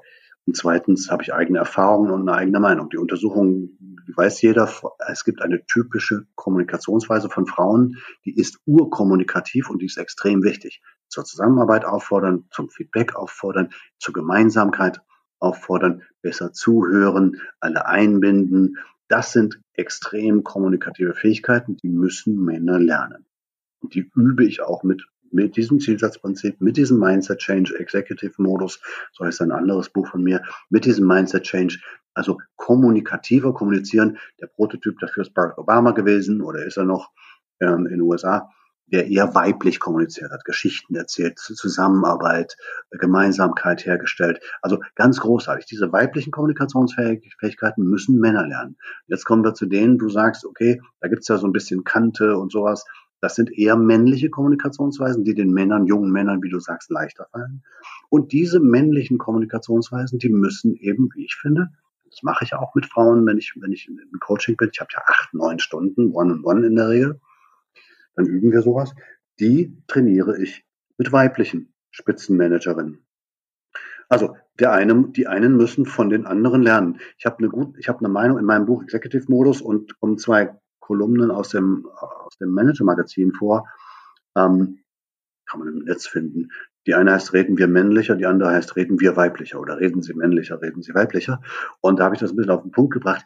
und zweitens habe ich eigene Erfahrungen und eine eigene Meinung. Die Untersuchung, die weiß jeder, es gibt eine typische Kommunikationsweise von Frauen, die ist urkommunikativ und die ist extrem wichtig. Zur Zusammenarbeit auffordern, zum Feedback auffordern, zur Gemeinsamkeit auffordern, besser zuhören, alle einbinden. Das sind extrem kommunikative Fähigkeiten, die müssen Männer lernen. Die übe ich auch mit, mit diesem Zielsatzprinzip, mit diesem Mindset Change Executive Modus, so heißt ein anderes Buch von mir, mit diesem Mindset Change, also kommunikativer kommunizieren. Der Prototyp dafür ist Barack Obama gewesen oder ist er noch ähm, in den USA, der eher weiblich kommuniziert hat, Geschichten erzählt, Zusammenarbeit, Gemeinsamkeit hergestellt. Also ganz großartig. Diese weiblichen Kommunikationsfähigkeiten müssen Männer lernen. Jetzt kommen wir zu denen, du sagst, okay, da gibt's ja so ein bisschen Kante und sowas. Das sind eher männliche Kommunikationsweisen, die den Männern, jungen Männern, wie du sagst, leichter fallen. Und diese männlichen Kommunikationsweisen, die müssen eben, wie ich finde, das mache ich auch mit Frauen, wenn ich, wenn ich im Coaching bin, ich habe ja acht, neun Stunden, One-on-One -on -one in der Regel, dann üben wir sowas, die trainiere ich mit weiblichen Spitzenmanagerinnen. Also der eine, die einen müssen von den anderen lernen. Ich habe eine gut, ich habe eine Meinung in meinem Buch Executive Modus und um zwei Kolumnen aus dem, aus dem Manager-Magazin vor. Ähm, kann man im Netz finden. Die eine heißt Reden wir männlicher, die andere heißt Reden wir weiblicher oder Reden Sie männlicher, Reden Sie weiblicher. Und da habe ich das ein bisschen auf den Punkt gebracht.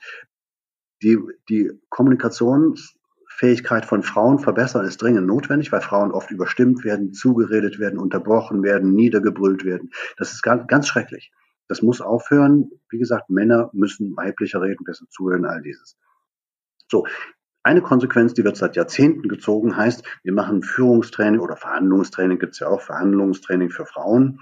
Die, die Kommunikationsfähigkeit von Frauen verbessern ist dringend notwendig, weil Frauen oft überstimmt werden, zugeredet werden, unterbrochen werden, niedergebrüllt werden. Das ist ganz, ganz schrecklich. Das muss aufhören. Wie gesagt, Männer müssen weiblicher reden, besser zuhören, all dieses. So, eine Konsequenz, die wird seit Jahrzehnten gezogen, heißt, wir machen Führungstraining oder Verhandlungstraining, gibt es ja auch Verhandlungstraining für Frauen.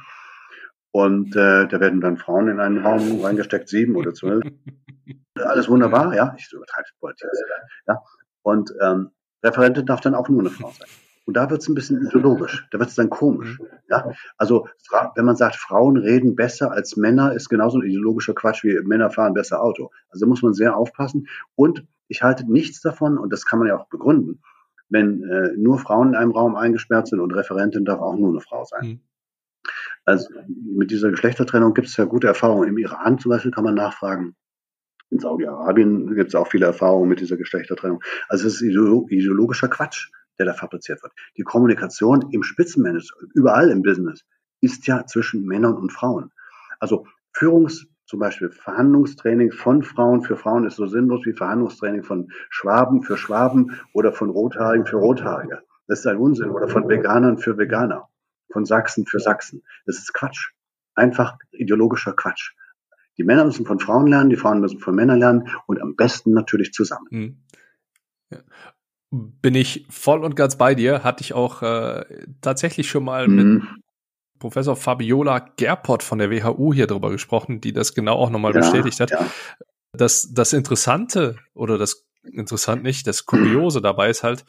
Und äh, da werden dann Frauen in einen Raum reingesteckt, sieben oder zwölf. (laughs) Alles wunderbar, ja, ich übertreibe es ja. Und ähm, Referentin darf dann auch nur eine Frau sein. Und da wird es ein bisschen ideologisch, da wird es dann komisch. Ja? Also wenn man sagt, Frauen reden besser als Männer, ist genauso ein ideologischer Quatsch wie Männer fahren besser Auto. Also da muss man sehr aufpassen. Und ich halte nichts davon, und das kann man ja auch begründen, wenn äh, nur Frauen in einem Raum eingesperrt sind und Referentin darf auch nur eine Frau sein. Mhm. Also mit dieser Geschlechtertrennung gibt es ja gute Erfahrungen. Im Iran zum Beispiel kann man nachfragen. In Saudi-Arabien gibt es auch viele Erfahrungen mit dieser Geschlechtertrennung. Also es ist ideologischer Quatsch, der da fabriziert wird. Die Kommunikation im Spitzenmanagement, überall im Business, ist ja zwischen Männern und Frauen. Also Führungs zum Beispiel Verhandlungstraining von Frauen für Frauen ist so sinnlos wie Verhandlungstraining von Schwaben für Schwaben oder von Rothaarigen für Rothaarige. Das ist ein Unsinn. Oder von Veganern für Veganer. Von Sachsen für Sachsen. Das ist Quatsch. Einfach ideologischer Quatsch. Die Männer müssen von Frauen lernen, die Frauen müssen von Männern lernen und am besten natürlich zusammen. Hm.
Ja. Bin ich voll und ganz bei dir. Hatte ich auch äh, tatsächlich schon mal mhm. mit Professor Fabiola Gerpott von der WHU hier drüber gesprochen, die das genau auch nochmal ja, bestätigt hat. Ja. Das, das Interessante oder das interessant nicht, das Kuriose dabei ist halt,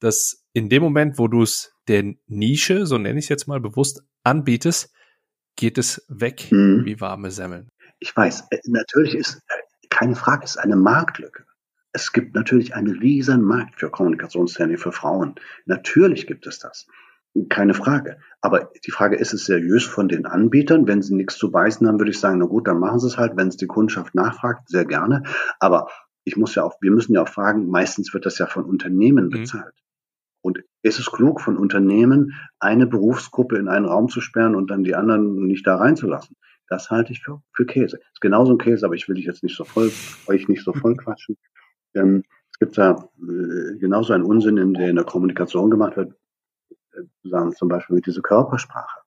dass in dem Moment, wo du es der Nische, so nenne ich es jetzt mal bewusst, anbietest, geht es weg mhm. wie warme Semmeln.
Ich weiß, äh, natürlich ist äh, keine Frage, es ist eine Marktlücke. Es gibt natürlich einen riesen Markt für Kommunikationstraining für Frauen. Natürlich gibt es das. Keine Frage. Aber die Frage, ist es seriös von den Anbietern? Wenn sie nichts zu beißen haben, würde ich sagen, na gut, dann machen sie es halt. Wenn es die Kundschaft nachfragt, sehr gerne. Aber ich muss ja auch, wir müssen ja auch fragen, meistens wird das ja von Unternehmen mhm. bezahlt. Mhm. Und ist es klug von Unternehmen, eine Berufsgruppe in einen Raum zu sperren und dann die anderen nicht da reinzulassen? Das halte ich für, für Käse. Ist genauso ein Käse, aber ich will dich jetzt nicht so voll, euch nicht so voll quatschen. Ähm, es gibt da äh, genauso einen Unsinn, in der in der Kommunikation gemacht wird, äh, sagen zum Beispiel mit dieser Körpersprache.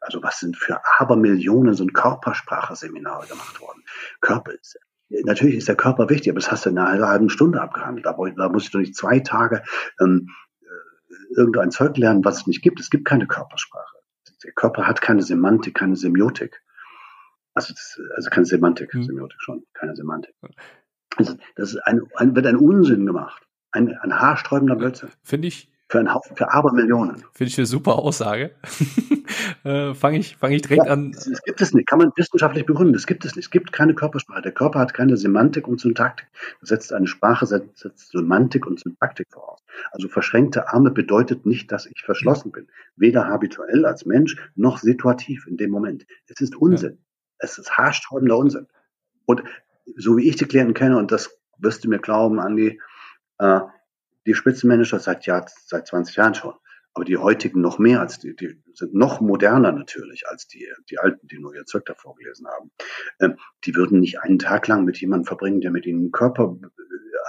Also was sind für Abermillionen sind Körpersprache-Seminare gemacht worden. Körper ist, natürlich ist der Körper wichtig, aber das hast du in einer halben Stunde abgehandelt. Da, da muss ich doch nicht zwei Tage ähm, äh, irgendein Zeug lernen, was es nicht gibt. Es gibt keine Körpersprache. Der Körper hat keine Semantik, keine Semiotik. Also, das, also keine Semantik, hm. Semiotik schon, keine Semantik. Also, das ist ein, ein, wird ein Unsinn gemacht. Ein, ein haarsträubender Blödsinn.
Finde ich,
für, einen Haufen, für Abermillionen.
Finde ich eine super Aussage. (laughs) äh, Fange ich, fang ich direkt ja, an.
Das gibt es nicht, kann man wissenschaftlich begründen. Das gibt es nicht. Es gibt keine Körpersprache. Der Körper hat keine Semantik und Syntaktik. Das setzt eine Sprache, setzt, setzt Semantik und Syntaktik voraus. Also verschränkte Arme bedeutet nicht, dass ich verschlossen bin. Weder habituell als Mensch noch situativ in dem Moment. Es ist Unsinn. Ja. Es ist haarsträubender Unsinn. Und so wie ich die Klienten kenne, und das wirst du mir glauben, Andi, äh, die Spitzenmanager seit Jahr, seit 20 Jahren schon. Aber die heutigen noch mehr als die, die sind noch moderner natürlich als die, die Alten, die nur ihr Zeug davor gelesen haben. Ähm, die würden nicht einen Tag lang mit jemandem verbringen, der mit ihnen Körper, äh,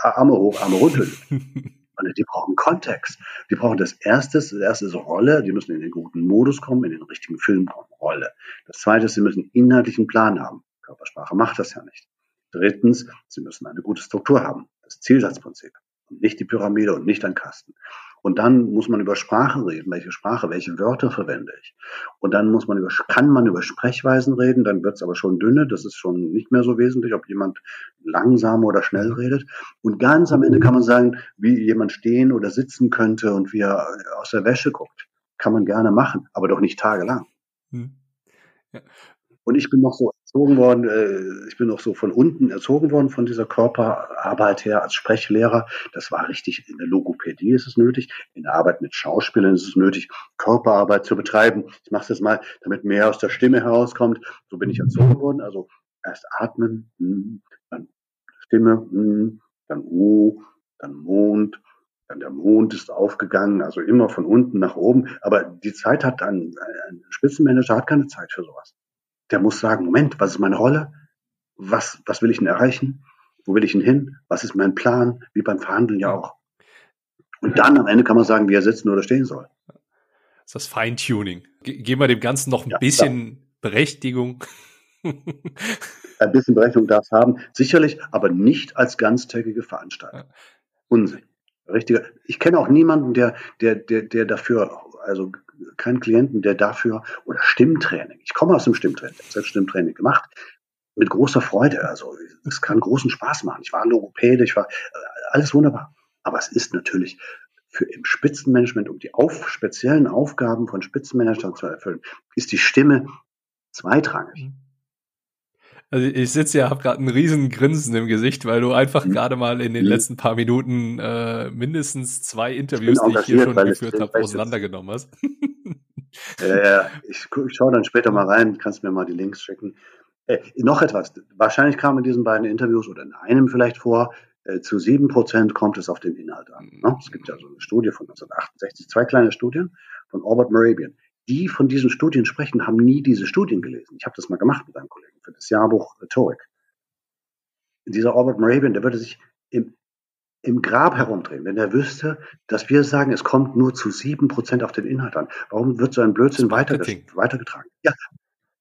Arme hoch, Arme runter. (laughs) die brauchen Kontext. Die brauchen das erste, das erste ist Rolle. Die müssen in den guten Modus kommen, in den richtigen Film kommen. Rolle. Das zweite ist, sie müssen inhaltlichen Plan haben. Körpersprache macht das ja nicht. Drittens, sie müssen eine gute Struktur haben. Das Zielsatzprinzip nicht die Pyramide und nicht ein Kasten. Und dann muss man über Sprache reden. Welche Sprache, welche Wörter verwende ich? Und dann muss man über, kann man über Sprechweisen reden, dann wird es aber schon dünne. Das ist schon nicht mehr so wesentlich, ob jemand langsam oder schnell redet. Und ganz am Ende kann man sagen, wie jemand stehen oder sitzen könnte und wie er aus der Wäsche guckt. Kann man gerne machen, aber doch nicht tagelang. Hm. Ja. Und ich bin noch so erzogen worden, äh, ich bin noch so von unten erzogen worden von dieser Körperarbeit her als Sprechlehrer. Das war richtig. In der Logopädie ist es nötig, in der Arbeit mit Schauspielern ist es nötig, Körperarbeit zu betreiben. Ich mache es jetzt mal, damit mehr aus der Stimme herauskommt. So bin ich erzogen worden. Also erst atmen, hm, dann Stimme, hm, dann U, dann Mond, dann der Mond ist aufgegangen, also immer von unten nach oben. Aber die Zeit hat ein, ein Spitzenmanager hat keine Zeit für sowas der muss sagen, Moment, was ist meine Rolle? Was, was will ich denn erreichen? Wo will ich denn hin? Was ist mein Plan? Wie beim Verhandeln ja auch. Und dann am Ende kann man sagen, wie er sitzen oder stehen soll.
Das ist das Feintuning. Geben wir dem Ganzen noch ein ja, bisschen klar. Berechtigung. (laughs)
ein bisschen Berechtigung darf es haben, sicherlich, aber nicht als ganztägige Veranstaltung. Unsinn. Richtiger. Ich kenne auch niemanden, der, der, der, der dafür also keinen Klienten, der dafür, oder Stimmtraining. Ich komme aus dem Stimmtraining, ich habe selbst Stimmtraining gemacht, mit großer Freude. Also es kann großen Spaß machen. Ich war Logopäde, ich war äh, alles wunderbar. Aber es ist natürlich für im Spitzenmanagement, um die auf, speziellen Aufgaben von Spitzenmanagern zu erfüllen, ist die Stimme zweitrangig. Mhm.
Also ich sitze ja, habe gerade einen riesen Grinsen im Gesicht, weil du einfach mhm. gerade mal in den mhm. letzten paar Minuten äh, mindestens zwei Interviews, die ich hier schon geführt habe, auseinandergenommen hast. (laughs) (laughs)
äh, ich, ich schaue dann später mal rein, kannst mir mal die Links schicken. Äh, noch etwas. Wahrscheinlich kam in diesen beiden Interviews oder in einem vielleicht vor, äh, zu sieben Prozent kommt es auf den Inhalt an. Ne? Es gibt ja so eine Studie von 1968, zwei kleine Studien von Albert Morabian die von diesen Studien sprechen, haben nie diese Studien gelesen. Ich habe das mal gemacht mit einem Kollegen für das Jahrbuch Rhetorik. Dieser Albert Moravian, der würde sich im, im Grab herumdrehen, wenn er wüsste, dass wir sagen, es kommt nur zu sieben Prozent auf den Inhalt an. Warum wird so ein Blödsinn weitergetragen? Ja,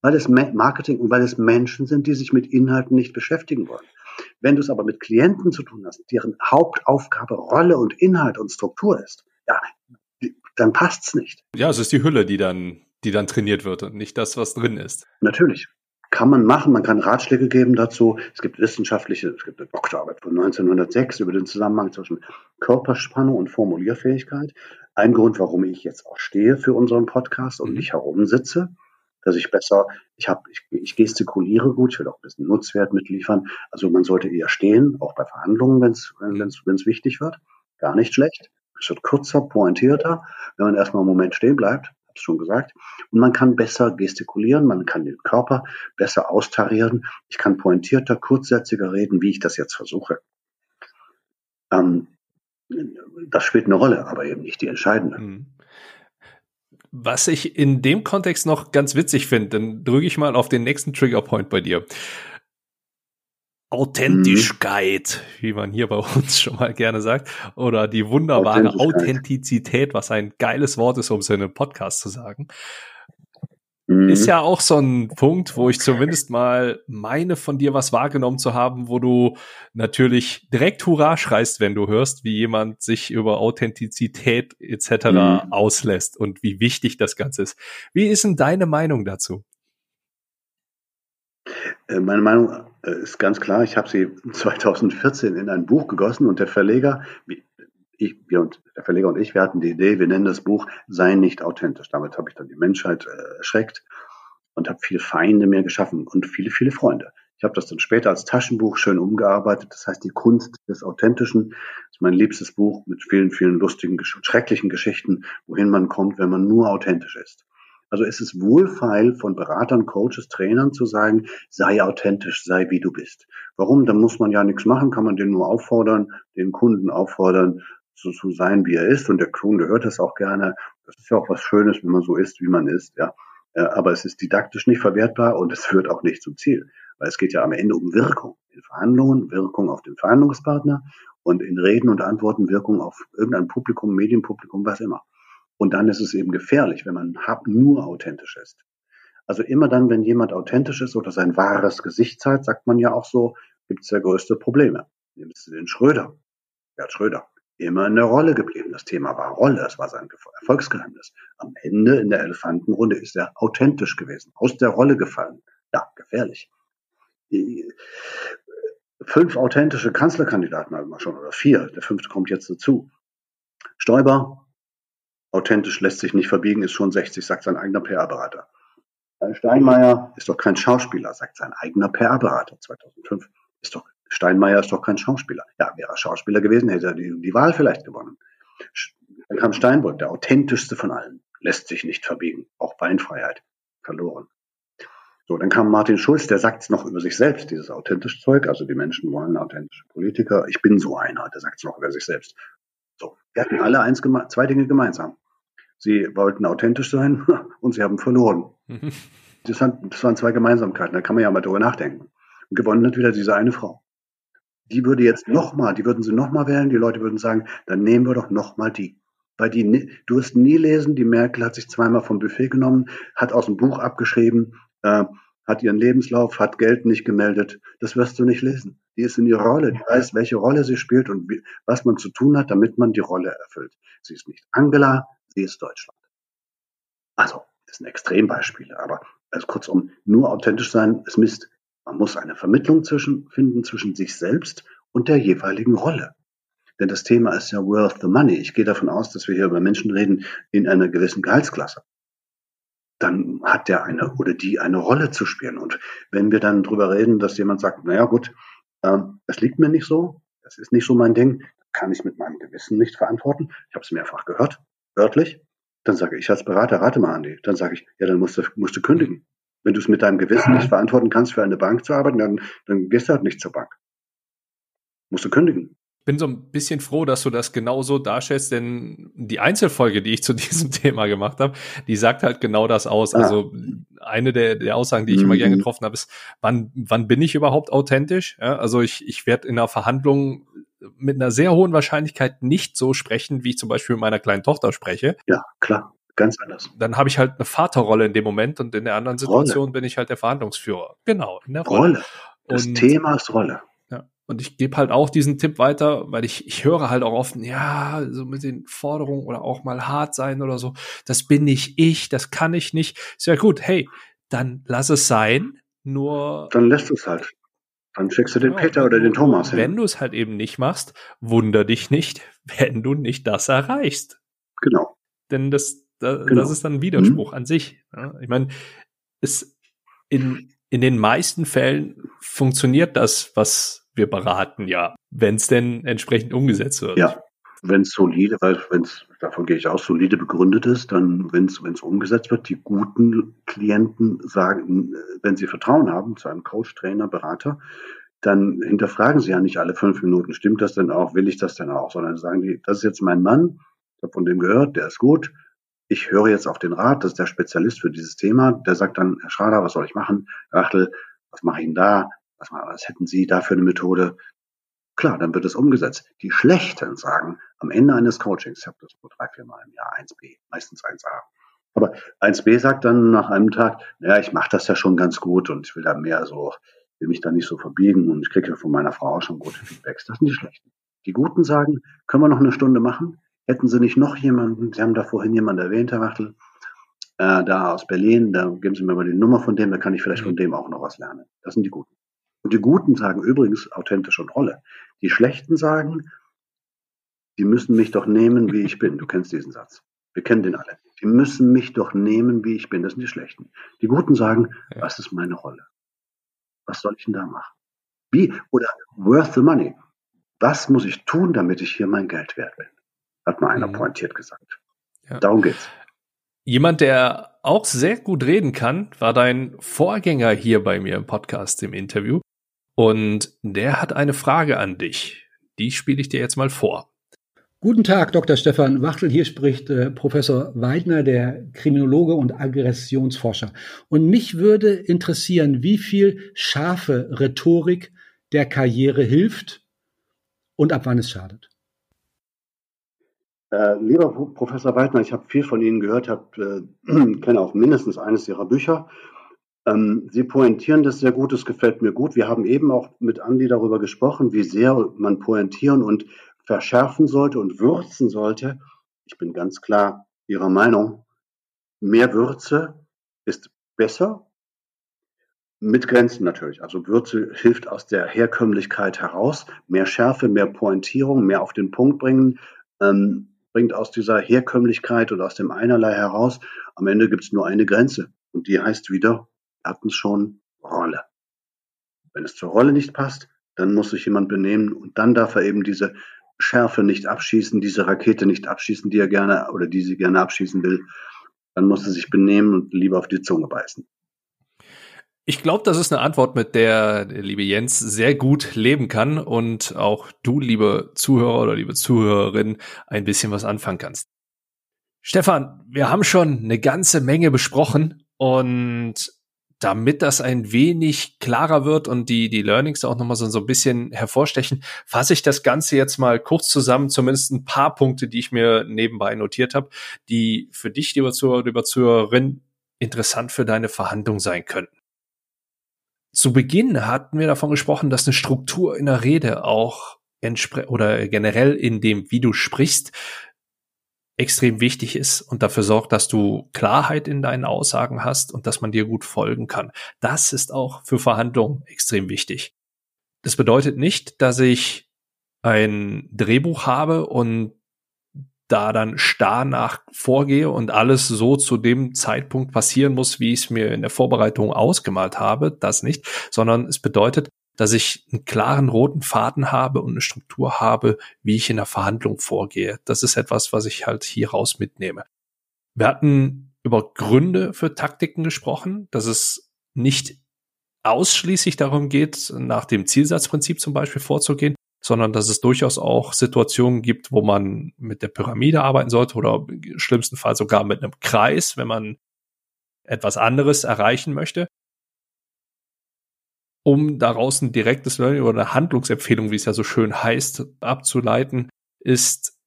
weil es Marketing und weil es Menschen sind, die sich mit Inhalten nicht beschäftigen wollen. Wenn du es aber mit Klienten zu tun hast, deren Hauptaufgabe Rolle und Inhalt und Struktur ist, ja, dann passt's nicht.
Ja, es ist die Hülle, die dann, die dann trainiert wird und nicht das, was drin ist.
Natürlich. Kann man machen, man kann Ratschläge geben dazu. Es gibt wissenschaftliche, es gibt eine Doktorarbeit von 1906 über den Zusammenhang zwischen Körperspannung und Formulierfähigkeit. Ein Grund, warum ich jetzt auch stehe für unseren Podcast und mhm. nicht herumsitze, dass ich besser, ich habe, ich, ich gestikuliere gut, ich will auch ein bisschen Nutzwert mitliefern. Also man sollte eher stehen, auch bei Verhandlungen, wenn es wenn es wichtig wird. Gar nicht schlecht. Es wird kürzer, pointierter, wenn man erstmal einen Moment stehen bleibt, es schon gesagt. Und man kann besser gestikulieren, man kann den Körper besser austarieren. Ich kann pointierter, kurzsätziger reden, wie ich das jetzt versuche. Ähm, das spielt eine Rolle, aber eben nicht die entscheidende. Mhm.
Was ich in dem Kontext noch ganz witzig finde, dann drücke ich mal auf den nächsten Triggerpoint bei dir. Authentischkeit, mhm. wie man hier bei uns schon mal gerne sagt, oder die wunderbare Authentizität, was ein geiles Wort ist, um es in einem Podcast zu sagen. Mhm. Ist ja auch so ein Punkt, wo ich zumindest mal meine, von dir was wahrgenommen zu haben, wo du natürlich direkt Hurra schreist, wenn du hörst, wie jemand sich über Authentizität etc. Mhm. auslässt und wie wichtig das Ganze ist. Wie ist denn deine Meinung dazu?
Äh, meine Meinung äh, ist ganz klar. Ich habe sie (laughs) 2014 in ein Buch gegossen und der Verleger, ich, wir und der Verleger und ich, wir hatten die Idee, wir nennen das Buch Sei nicht authentisch. Damit habe ich dann die Menschheit äh, erschreckt und habe viele Feinde mir geschaffen und viele, viele Freunde. Ich habe das dann später als Taschenbuch schön umgearbeitet. Das heißt, die Kunst des Authentischen ist mein liebstes Buch mit vielen, vielen lustigen, schrecklichen Geschichten, wohin man kommt, wenn man nur authentisch ist. Also es ist wohlfeil von Beratern, Coaches, Trainern zu sagen, sei authentisch, sei wie du bist. Warum? Da muss man ja nichts machen, kann man den nur auffordern, den Kunden auffordern, so zu sein, wie er ist. Und der Kunde hört das auch gerne. Das ist ja auch was Schönes, wenn man so ist, wie man ist, ja. Äh, aber es ist didaktisch nicht verwertbar und es führt auch nicht zum Ziel. Weil es geht ja am Ende um Wirkung. In Verhandlungen Wirkung auf den Verhandlungspartner und in Reden und Antworten Wirkung auf irgendein Publikum, Medienpublikum, was immer. Und dann ist es eben gefährlich, wenn man nur authentisch ist. Also immer dann, wenn jemand authentisch ist oder sein wahres Gesicht zeigt, sagt man ja auch so, gibt es ja größte Probleme. Nehmen Sie den Schröder. Gerd Schröder. Immer in der Rolle geblieben. Das Thema war Rolle. Es war sein Erfolgsgeheimnis. Am Ende in der Elefantenrunde ist er authentisch gewesen. Aus der Rolle gefallen. Ja, gefährlich. Fünf authentische Kanzlerkandidaten hatten wir schon oder vier. Der fünfte kommt jetzt dazu. Stoiber, authentisch lässt sich nicht verbiegen, ist schon 60, sagt sein eigener PR-Berater. Steinmeier ist doch kein Schauspieler, sagt sein eigener PR-Berater 2005. Ist doch, Steinmeier ist doch kein Schauspieler. Ja, wäre er Schauspieler gewesen, hätte er die, die Wahl vielleicht gewonnen. Dann kam Steinbrück, der authentischste von allen, lässt sich nicht verbiegen, auch Beinfreiheit, verloren. So, dann kam Martin Schulz, der sagt es noch über sich selbst, dieses authentische Zeug. Also die Menschen wollen authentische Politiker. Ich bin so einer, der sagt es noch über sich selbst. So, wir hatten alle eins, zwei Dinge gemeinsam. Sie wollten authentisch sein (laughs) und sie haben verloren. Mhm. (laughs) Das, waren, das waren zwei Gemeinsamkeiten, da kann man ja mal drüber nachdenken. Und gewonnen hat wieder diese eine Frau. Die würde jetzt nochmal, die würden sie nochmal wählen, die Leute würden sagen, dann nehmen wir doch nochmal die. Weil die, du wirst nie lesen, die Merkel hat sich zweimal vom Buffet genommen, hat aus dem Buch abgeschrieben, äh, hat ihren Lebenslauf, hat Geld nicht gemeldet. Das wirst du nicht lesen. Die ist in ihrer Rolle, die weiß, welche Rolle sie spielt und wie, was man zu tun hat, damit man die Rolle erfüllt. Sie ist nicht Angela, sie ist Deutschland. Also, das sind Extrembeispiele, aber also kurzum, nur authentisch sein ist Mist. Man muss eine Vermittlung zwischen, finden zwischen sich selbst und der jeweiligen Rolle. Denn das Thema ist ja worth the money. Ich gehe davon aus, dass wir hier über Menschen reden in einer gewissen Gehaltsklasse dann hat der eine oder die eine Rolle zu spielen. Und wenn wir dann drüber reden, dass jemand sagt, naja gut, ähm, das liegt mir nicht so, das ist nicht so mein Ding, kann ich mit meinem Gewissen nicht verantworten. Ich habe es mehrfach gehört, wörtlich. Dann sage ich als Berater, rate mal, Andi. Dann sage ich, ja, dann musst du, musst du kündigen. Wenn du es mit deinem Gewissen nicht verantworten kannst, für eine Bank zu arbeiten, dann, dann gehst du halt nicht zur Bank. Musst du kündigen
bin so ein bisschen froh, dass du das genauso darstellst, denn die Einzelfolge, die ich zu (laughs) diesem Thema gemacht habe, die sagt halt genau das aus. Ah. Also eine der, der Aussagen, die ich mhm. immer gerne getroffen habe, ist, wann, wann bin ich überhaupt authentisch? Ja, also ich, ich werde in einer Verhandlung mit einer sehr hohen Wahrscheinlichkeit nicht so sprechen, wie ich zum Beispiel mit meiner kleinen Tochter spreche.
Ja, klar. Ganz anders.
Dann habe ich halt eine Vaterrolle in dem Moment und in der anderen Situation Rolle. bin ich halt der Verhandlungsführer. Genau, in der
Rolle. Rolle. Das und Thema ist Rolle.
Und ich gebe halt auch diesen Tipp weiter, weil ich, ich höre halt auch oft, ja, so mit den Forderungen oder auch mal hart sein oder so, das bin nicht ich, das kann ich nicht. Ist ja gut, hey, dann lass es sein, nur.
Dann lässt es halt. Dann schickst du den genau, Peter oder den Thomas
hin. Wenn du es halt eben nicht machst, wunder dich nicht, (laughs) wenn du nicht das erreichst.
Genau.
Denn das, das, genau. das ist dann ein Widerspruch mhm. an sich. Ja, ich meine, es in, in den meisten Fällen funktioniert das, was wir beraten ja, wenn es denn entsprechend umgesetzt wird.
Ja, wenn es solide, weil wenn es, davon gehe ich aus, solide begründet ist, dann, wenn es umgesetzt wird, die guten Klienten sagen, wenn sie Vertrauen haben zu einem Coach, Trainer, Berater, dann hinterfragen sie ja nicht alle fünf Minuten, stimmt das denn auch, will ich das denn auch, sondern sagen die, das ist jetzt mein Mann, ich habe von dem gehört, der ist gut, ich höre jetzt auf den Rat, das ist der Spezialist für dieses Thema, der sagt dann, Herr Schrader, was soll ich machen? Herr Achtel, was mache ich denn da? Was, was hätten Sie da für eine Methode? Klar, dann wird es umgesetzt. Die Schlechten sagen am Ende eines Coachings, ich habe das nur drei, vier Mal im Jahr, 1b, meistens 1a. Aber 1b sagt dann nach einem Tag, naja, ich mache das ja schon ganz gut und ich will da mehr so, will mich da nicht so verbiegen und ich kriege ja von meiner Frau auch schon gute Feedbacks. Das sind die Schlechten. Die Guten sagen, können wir noch eine Stunde machen? Hätten Sie nicht noch jemanden, Sie haben da vorhin jemanden erwähnt, Herr Wachtel, äh, da aus Berlin, da geben Sie mir mal die Nummer von dem, da kann ich vielleicht von mhm. dem auch noch was lernen. Das sind die Guten. Und die Guten sagen übrigens authentisch und Rolle. Die Schlechten sagen, die müssen mich doch nehmen, wie ich bin. Du kennst diesen Satz. Wir kennen den alle. Die müssen mich doch nehmen, wie ich bin. Das sind die Schlechten. Die Guten sagen, ja. was ist meine Rolle? Was soll ich denn da machen? Wie? Oder worth the money. Was muss ich tun, damit ich hier mein Geld wert bin? Hat mal einer mhm. pointiert gesagt. Ja. Darum geht's.
Jemand, der auch sehr gut reden kann, war dein Vorgänger hier bei mir im Podcast im Interview. Und der hat eine Frage an dich. Die spiele ich dir jetzt mal vor.
Guten Tag, Dr. Stefan Wachtel. Hier spricht äh, Professor Weidner, der Kriminologe und Aggressionsforscher. Und mich würde interessieren, wie viel scharfe Rhetorik der Karriere hilft und ab wann es schadet.
Äh, lieber Professor Weidner, ich habe viel von Ihnen gehört, hab, äh, (clears throat) kenne auch mindestens eines Ihrer Bücher. Ähm, Sie pointieren das sehr gut, es gefällt mir gut. Wir haben eben auch mit Andi darüber gesprochen, wie sehr man pointieren und verschärfen sollte und würzen sollte. Ich bin ganz klar Ihrer Meinung. Mehr Würze ist besser, mit Grenzen natürlich. Also Würze hilft aus der Herkömmlichkeit heraus. Mehr Schärfe, mehr Pointierung, mehr auf den Punkt bringen, ähm, bringt aus dieser Herkömmlichkeit oder aus dem Einerlei heraus. Am Ende gibt es nur eine Grenze und die heißt wieder, hatten schon, Rolle. Wenn es zur Rolle nicht passt, dann muss sich jemand benehmen und dann darf er eben diese Schärfe nicht abschießen, diese Rakete nicht abschießen, die er gerne oder die sie gerne abschießen will, dann muss er sich benehmen und lieber auf die Zunge beißen.
Ich glaube, das ist eine Antwort, mit der der liebe Jens sehr gut leben kann und auch du, liebe Zuhörer oder liebe Zuhörerin, ein bisschen was anfangen kannst. Stefan, wir haben schon eine ganze Menge besprochen und damit das ein wenig klarer wird und die, die Learnings auch nochmal so, so ein bisschen hervorstechen, fasse ich das Ganze jetzt mal kurz zusammen, zumindest ein paar Punkte, die ich mir nebenbei notiert habe, die für dich, lieber Zuhörer, lieber Zuhörerin, interessant für deine Verhandlung sein könnten. Zu Beginn hatten wir davon gesprochen, dass eine Struktur in der Rede auch oder generell in dem, wie du sprichst, extrem wichtig ist und dafür sorgt, dass du Klarheit in deinen Aussagen hast und dass man dir gut folgen kann. Das ist auch für Verhandlungen extrem wichtig. Das bedeutet nicht, dass ich ein Drehbuch habe und da dann starr nach vorgehe und alles so zu dem Zeitpunkt passieren muss, wie ich es mir in der Vorbereitung ausgemalt habe, das nicht, sondern es bedeutet, dass ich einen klaren roten Faden habe und eine Struktur habe, wie ich in der Verhandlung vorgehe. Das ist etwas, was ich halt hier raus mitnehme. Wir hatten über Gründe für Taktiken gesprochen, dass es nicht ausschließlich darum geht, nach dem Zielsatzprinzip zum Beispiel vorzugehen, sondern dass es durchaus auch Situationen gibt, wo man mit der Pyramide arbeiten sollte oder im schlimmsten Fall sogar mit einem Kreis, wenn man etwas anderes erreichen möchte um daraus ein direktes Learning oder eine Handlungsempfehlung, wie es ja so schön heißt, abzuleiten, ist,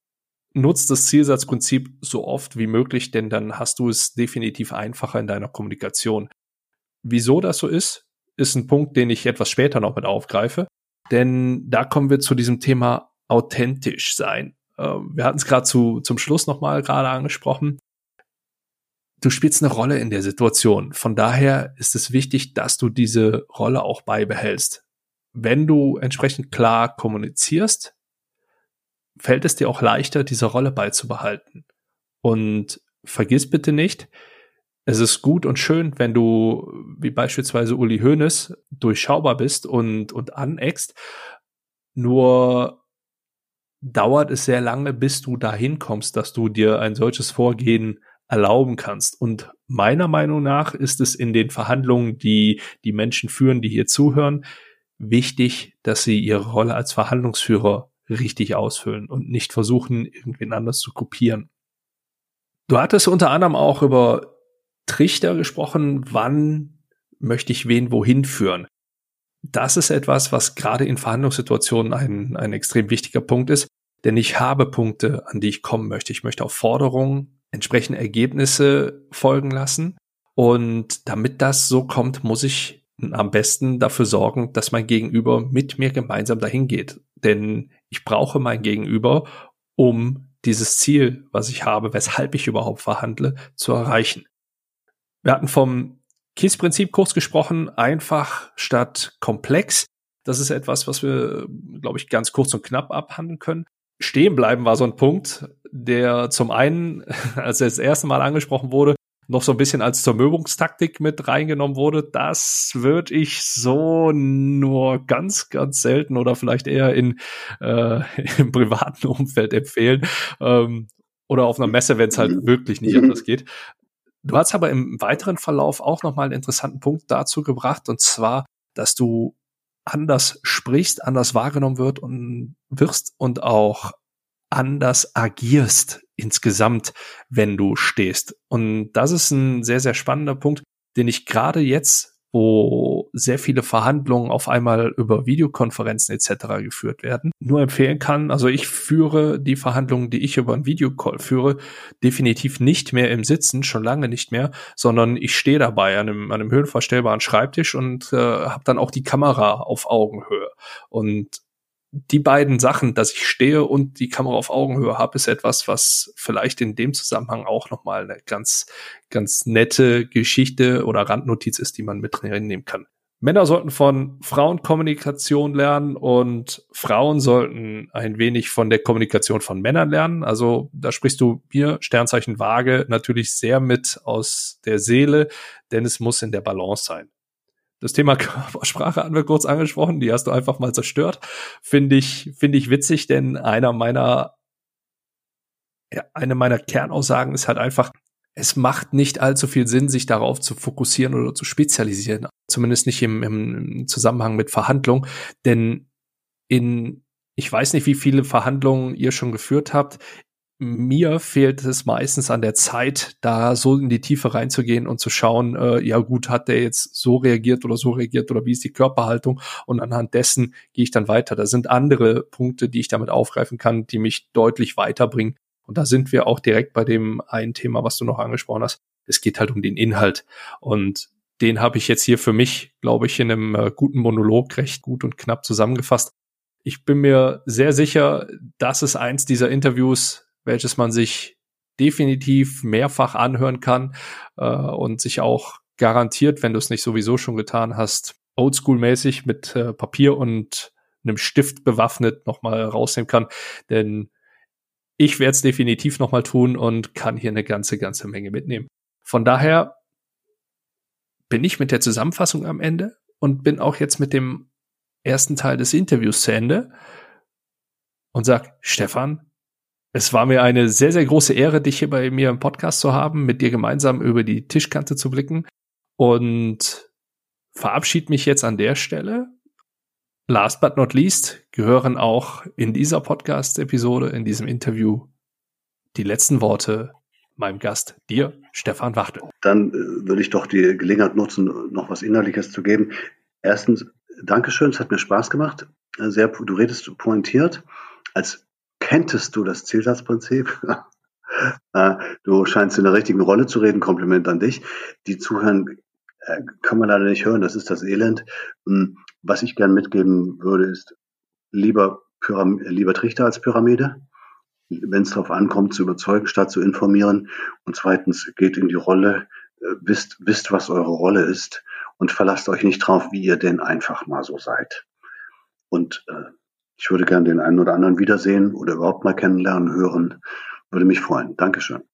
nutzt das Zielsatzprinzip so oft wie möglich, denn dann hast du es definitiv einfacher in deiner Kommunikation. Wieso das so ist, ist ein Punkt, den ich etwas später noch mit aufgreife, denn da kommen wir zu diesem Thema authentisch sein. Ähm, wir hatten es gerade zu, zum Schluss nochmal gerade angesprochen du spielst eine Rolle in der Situation. Von daher ist es wichtig, dass du diese Rolle auch beibehältst. Wenn du entsprechend klar kommunizierst, fällt es dir auch leichter, diese Rolle beizubehalten. Und vergiss bitte nicht, es ist gut und schön, wenn du, wie beispielsweise Uli Hoeneß, durchschaubar bist und, und aneckst. Nur dauert es sehr lange, bis du dahin kommst, dass du dir ein solches Vorgehen erlauben kannst. Und meiner Meinung nach ist es in den Verhandlungen, die die Menschen führen, die hier zuhören, wichtig, dass sie ihre Rolle als Verhandlungsführer richtig ausfüllen und nicht versuchen, irgendwen anders zu kopieren. Du hattest unter anderem auch über Trichter gesprochen, wann möchte ich wen wohin führen. Das ist etwas, was gerade in Verhandlungssituationen ein, ein extrem wichtiger Punkt ist, denn ich habe Punkte, an die ich kommen möchte. Ich möchte auf Forderungen entsprechende Ergebnisse folgen lassen. Und damit das so kommt, muss ich am besten dafür sorgen, dass mein Gegenüber mit mir gemeinsam dahin geht. Denn ich brauche mein Gegenüber, um dieses Ziel, was ich habe, weshalb ich überhaupt verhandle, zu erreichen. Wir hatten vom KISS-Prinzip kurz gesprochen, einfach statt komplex. Das ist etwas, was wir, glaube ich, ganz kurz und knapp abhandeln können. Stehen bleiben war so ein Punkt, der zum einen, (laughs) als er das erste Mal angesprochen wurde, noch so ein bisschen als Zermürbungstaktik mit reingenommen wurde. Das würde ich so nur ganz, ganz selten oder vielleicht eher in äh, (laughs) im privaten Umfeld empfehlen. Ähm, oder auf einer Messe, wenn es halt wirklich nicht anders geht. Du hast aber im weiteren Verlauf auch nochmal einen interessanten Punkt dazu gebracht, und zwar, dass du anders sprichst, anders wahrgenommen wird und wirst und auch anders agierst insgesamt, wenn du stehst. Und das ist ein sehr, sehr spannender Punkt, den ich gerade jetzt wo sehr viele Verhandlungen auf einmal über Videokonferenzen etc. geführt werden, nur empfehlen kann. Also ich führe die Verhandlungen, die ich über einen Videocall führe, definitiv nicht mehr im Sitzen, schon lange nicht mehr, sondern ich stehe dabei an einem, an einem höhenverstellbaren Schreibtisch und äh, habe dann auch die Kamera auf Augenhöhe. Und die beiden Sachen, dass ich stehe und die Kamera auf Augenhöhe habe, ist etwas, was vielleicht in dem Zusammenhang auch nochmal eine ganz, ganz nette Geschichte oder Randnotiz ist, die man mit reinnehmen kann. Männer sollten von Frauenkommunikation lernen und Frauen sollten ein wenig von der Kommunikation von Männern lernen. Also da sprichst du mir, Sternzeichen Waage, natürlich sehr mit aus der Seele, denn es muss in der Balance sein. Das Thema (laughs) Körpersprache haben wir kurz angesprochen, die hast du einfach mal zerstört. Finde ich, finde ich witzig, denn einer meiner, ja, eine meiner Kernaussagen ist halt einfach, es macht nicht allzu viel Sinn, sich darauf zu fokussieren oder zu spezialisieren. Zumindest nicht im, im Zusammenhang mit Verhandlungen. Denn in, ich weiß nicht, wie viele Verhandlungen ihr schon geführt habt mir fehlt es meistens an der Zeit, da so in die Tiefe reinzugehen und zu schauen, äh, ja gut, hat der jetzt so reagiert oder so reagiert oder wie ist die Körperhaltung und anhand dessen gehe ich dann weiter. Da sind andere Punkte, die ich damit aufgreifen kann, die mich deutlich weiterbringen. Und da sind wir auch direkt bei dem einen Thema, was du noch angesprochen hast. Es geht halt um den Inhalt und den habe ich jetzt hier für mich, glaube ich, in einem äh, guten Monolog recht gut und knapp zusammengefasst. Ich bin mir sehr sicher, dass es eins dieser Interviews welches man sich definitiv mehrfach anhören kann äh, und sich auch garantiert, wenn du es nicht sowieso schon getan hast, oldschool-mäßig mit äh, Papier und einem Stift bewaffnet nochmal rausnehmen kann. Denn ich werde es definitiv nochmal tun und kann hier eine ganze, ganze Menge mitnehmen. Von daher bin ich mit der Zusammenfassung am Ende und bin auch jetzt mit dem ersten Teil des Interviews zu Ende und sag, Stefan, es war mir eine sehr, sehr große Ehre, dich hier bei mir im Podcast zu haben, mit dir gemeinsam über die Tischkante zu blicken und verabschiede mich jetzt an der Stelle. Last but not least gehören auch in dieser Podcast-Episode, in diesem Interview, die letzten Worte meinem Gast, dir, Stefan Wachtel.
Dann äh, würde ich doch die Gelegenheit nutzen, noch was Innerliches zu geben. Erstens, Dankeschön, es hat mir Spaß gemacht. Sehr, du redest pointiert. Als Kenntest du das Zielsatzprinzip? (laughs) Äh, du scheinst in der richtigen Rolle zu reden. Kompliment an dich. Die zuhören, äh, kann man leider nicht hören. Das ist das Elend. Hm, was ich gern mitgeben würde, ist lieber, Pyram lieber Trichter als Pyramide. Wenn es darauf ankommt, zu überzeugen statt zu informieren. Und zweitens, geht in die Rolle, äh, wisst, wisst, was eure Rolle ist und verlasst euch nicht drauf, wie ihr denn einfach mal so seid. Und äh, ich würde gerne den einen oder anderen wiedersehen oder überhaupt mal kennenlernen, hören. Würde mich freuen. Dankeschön.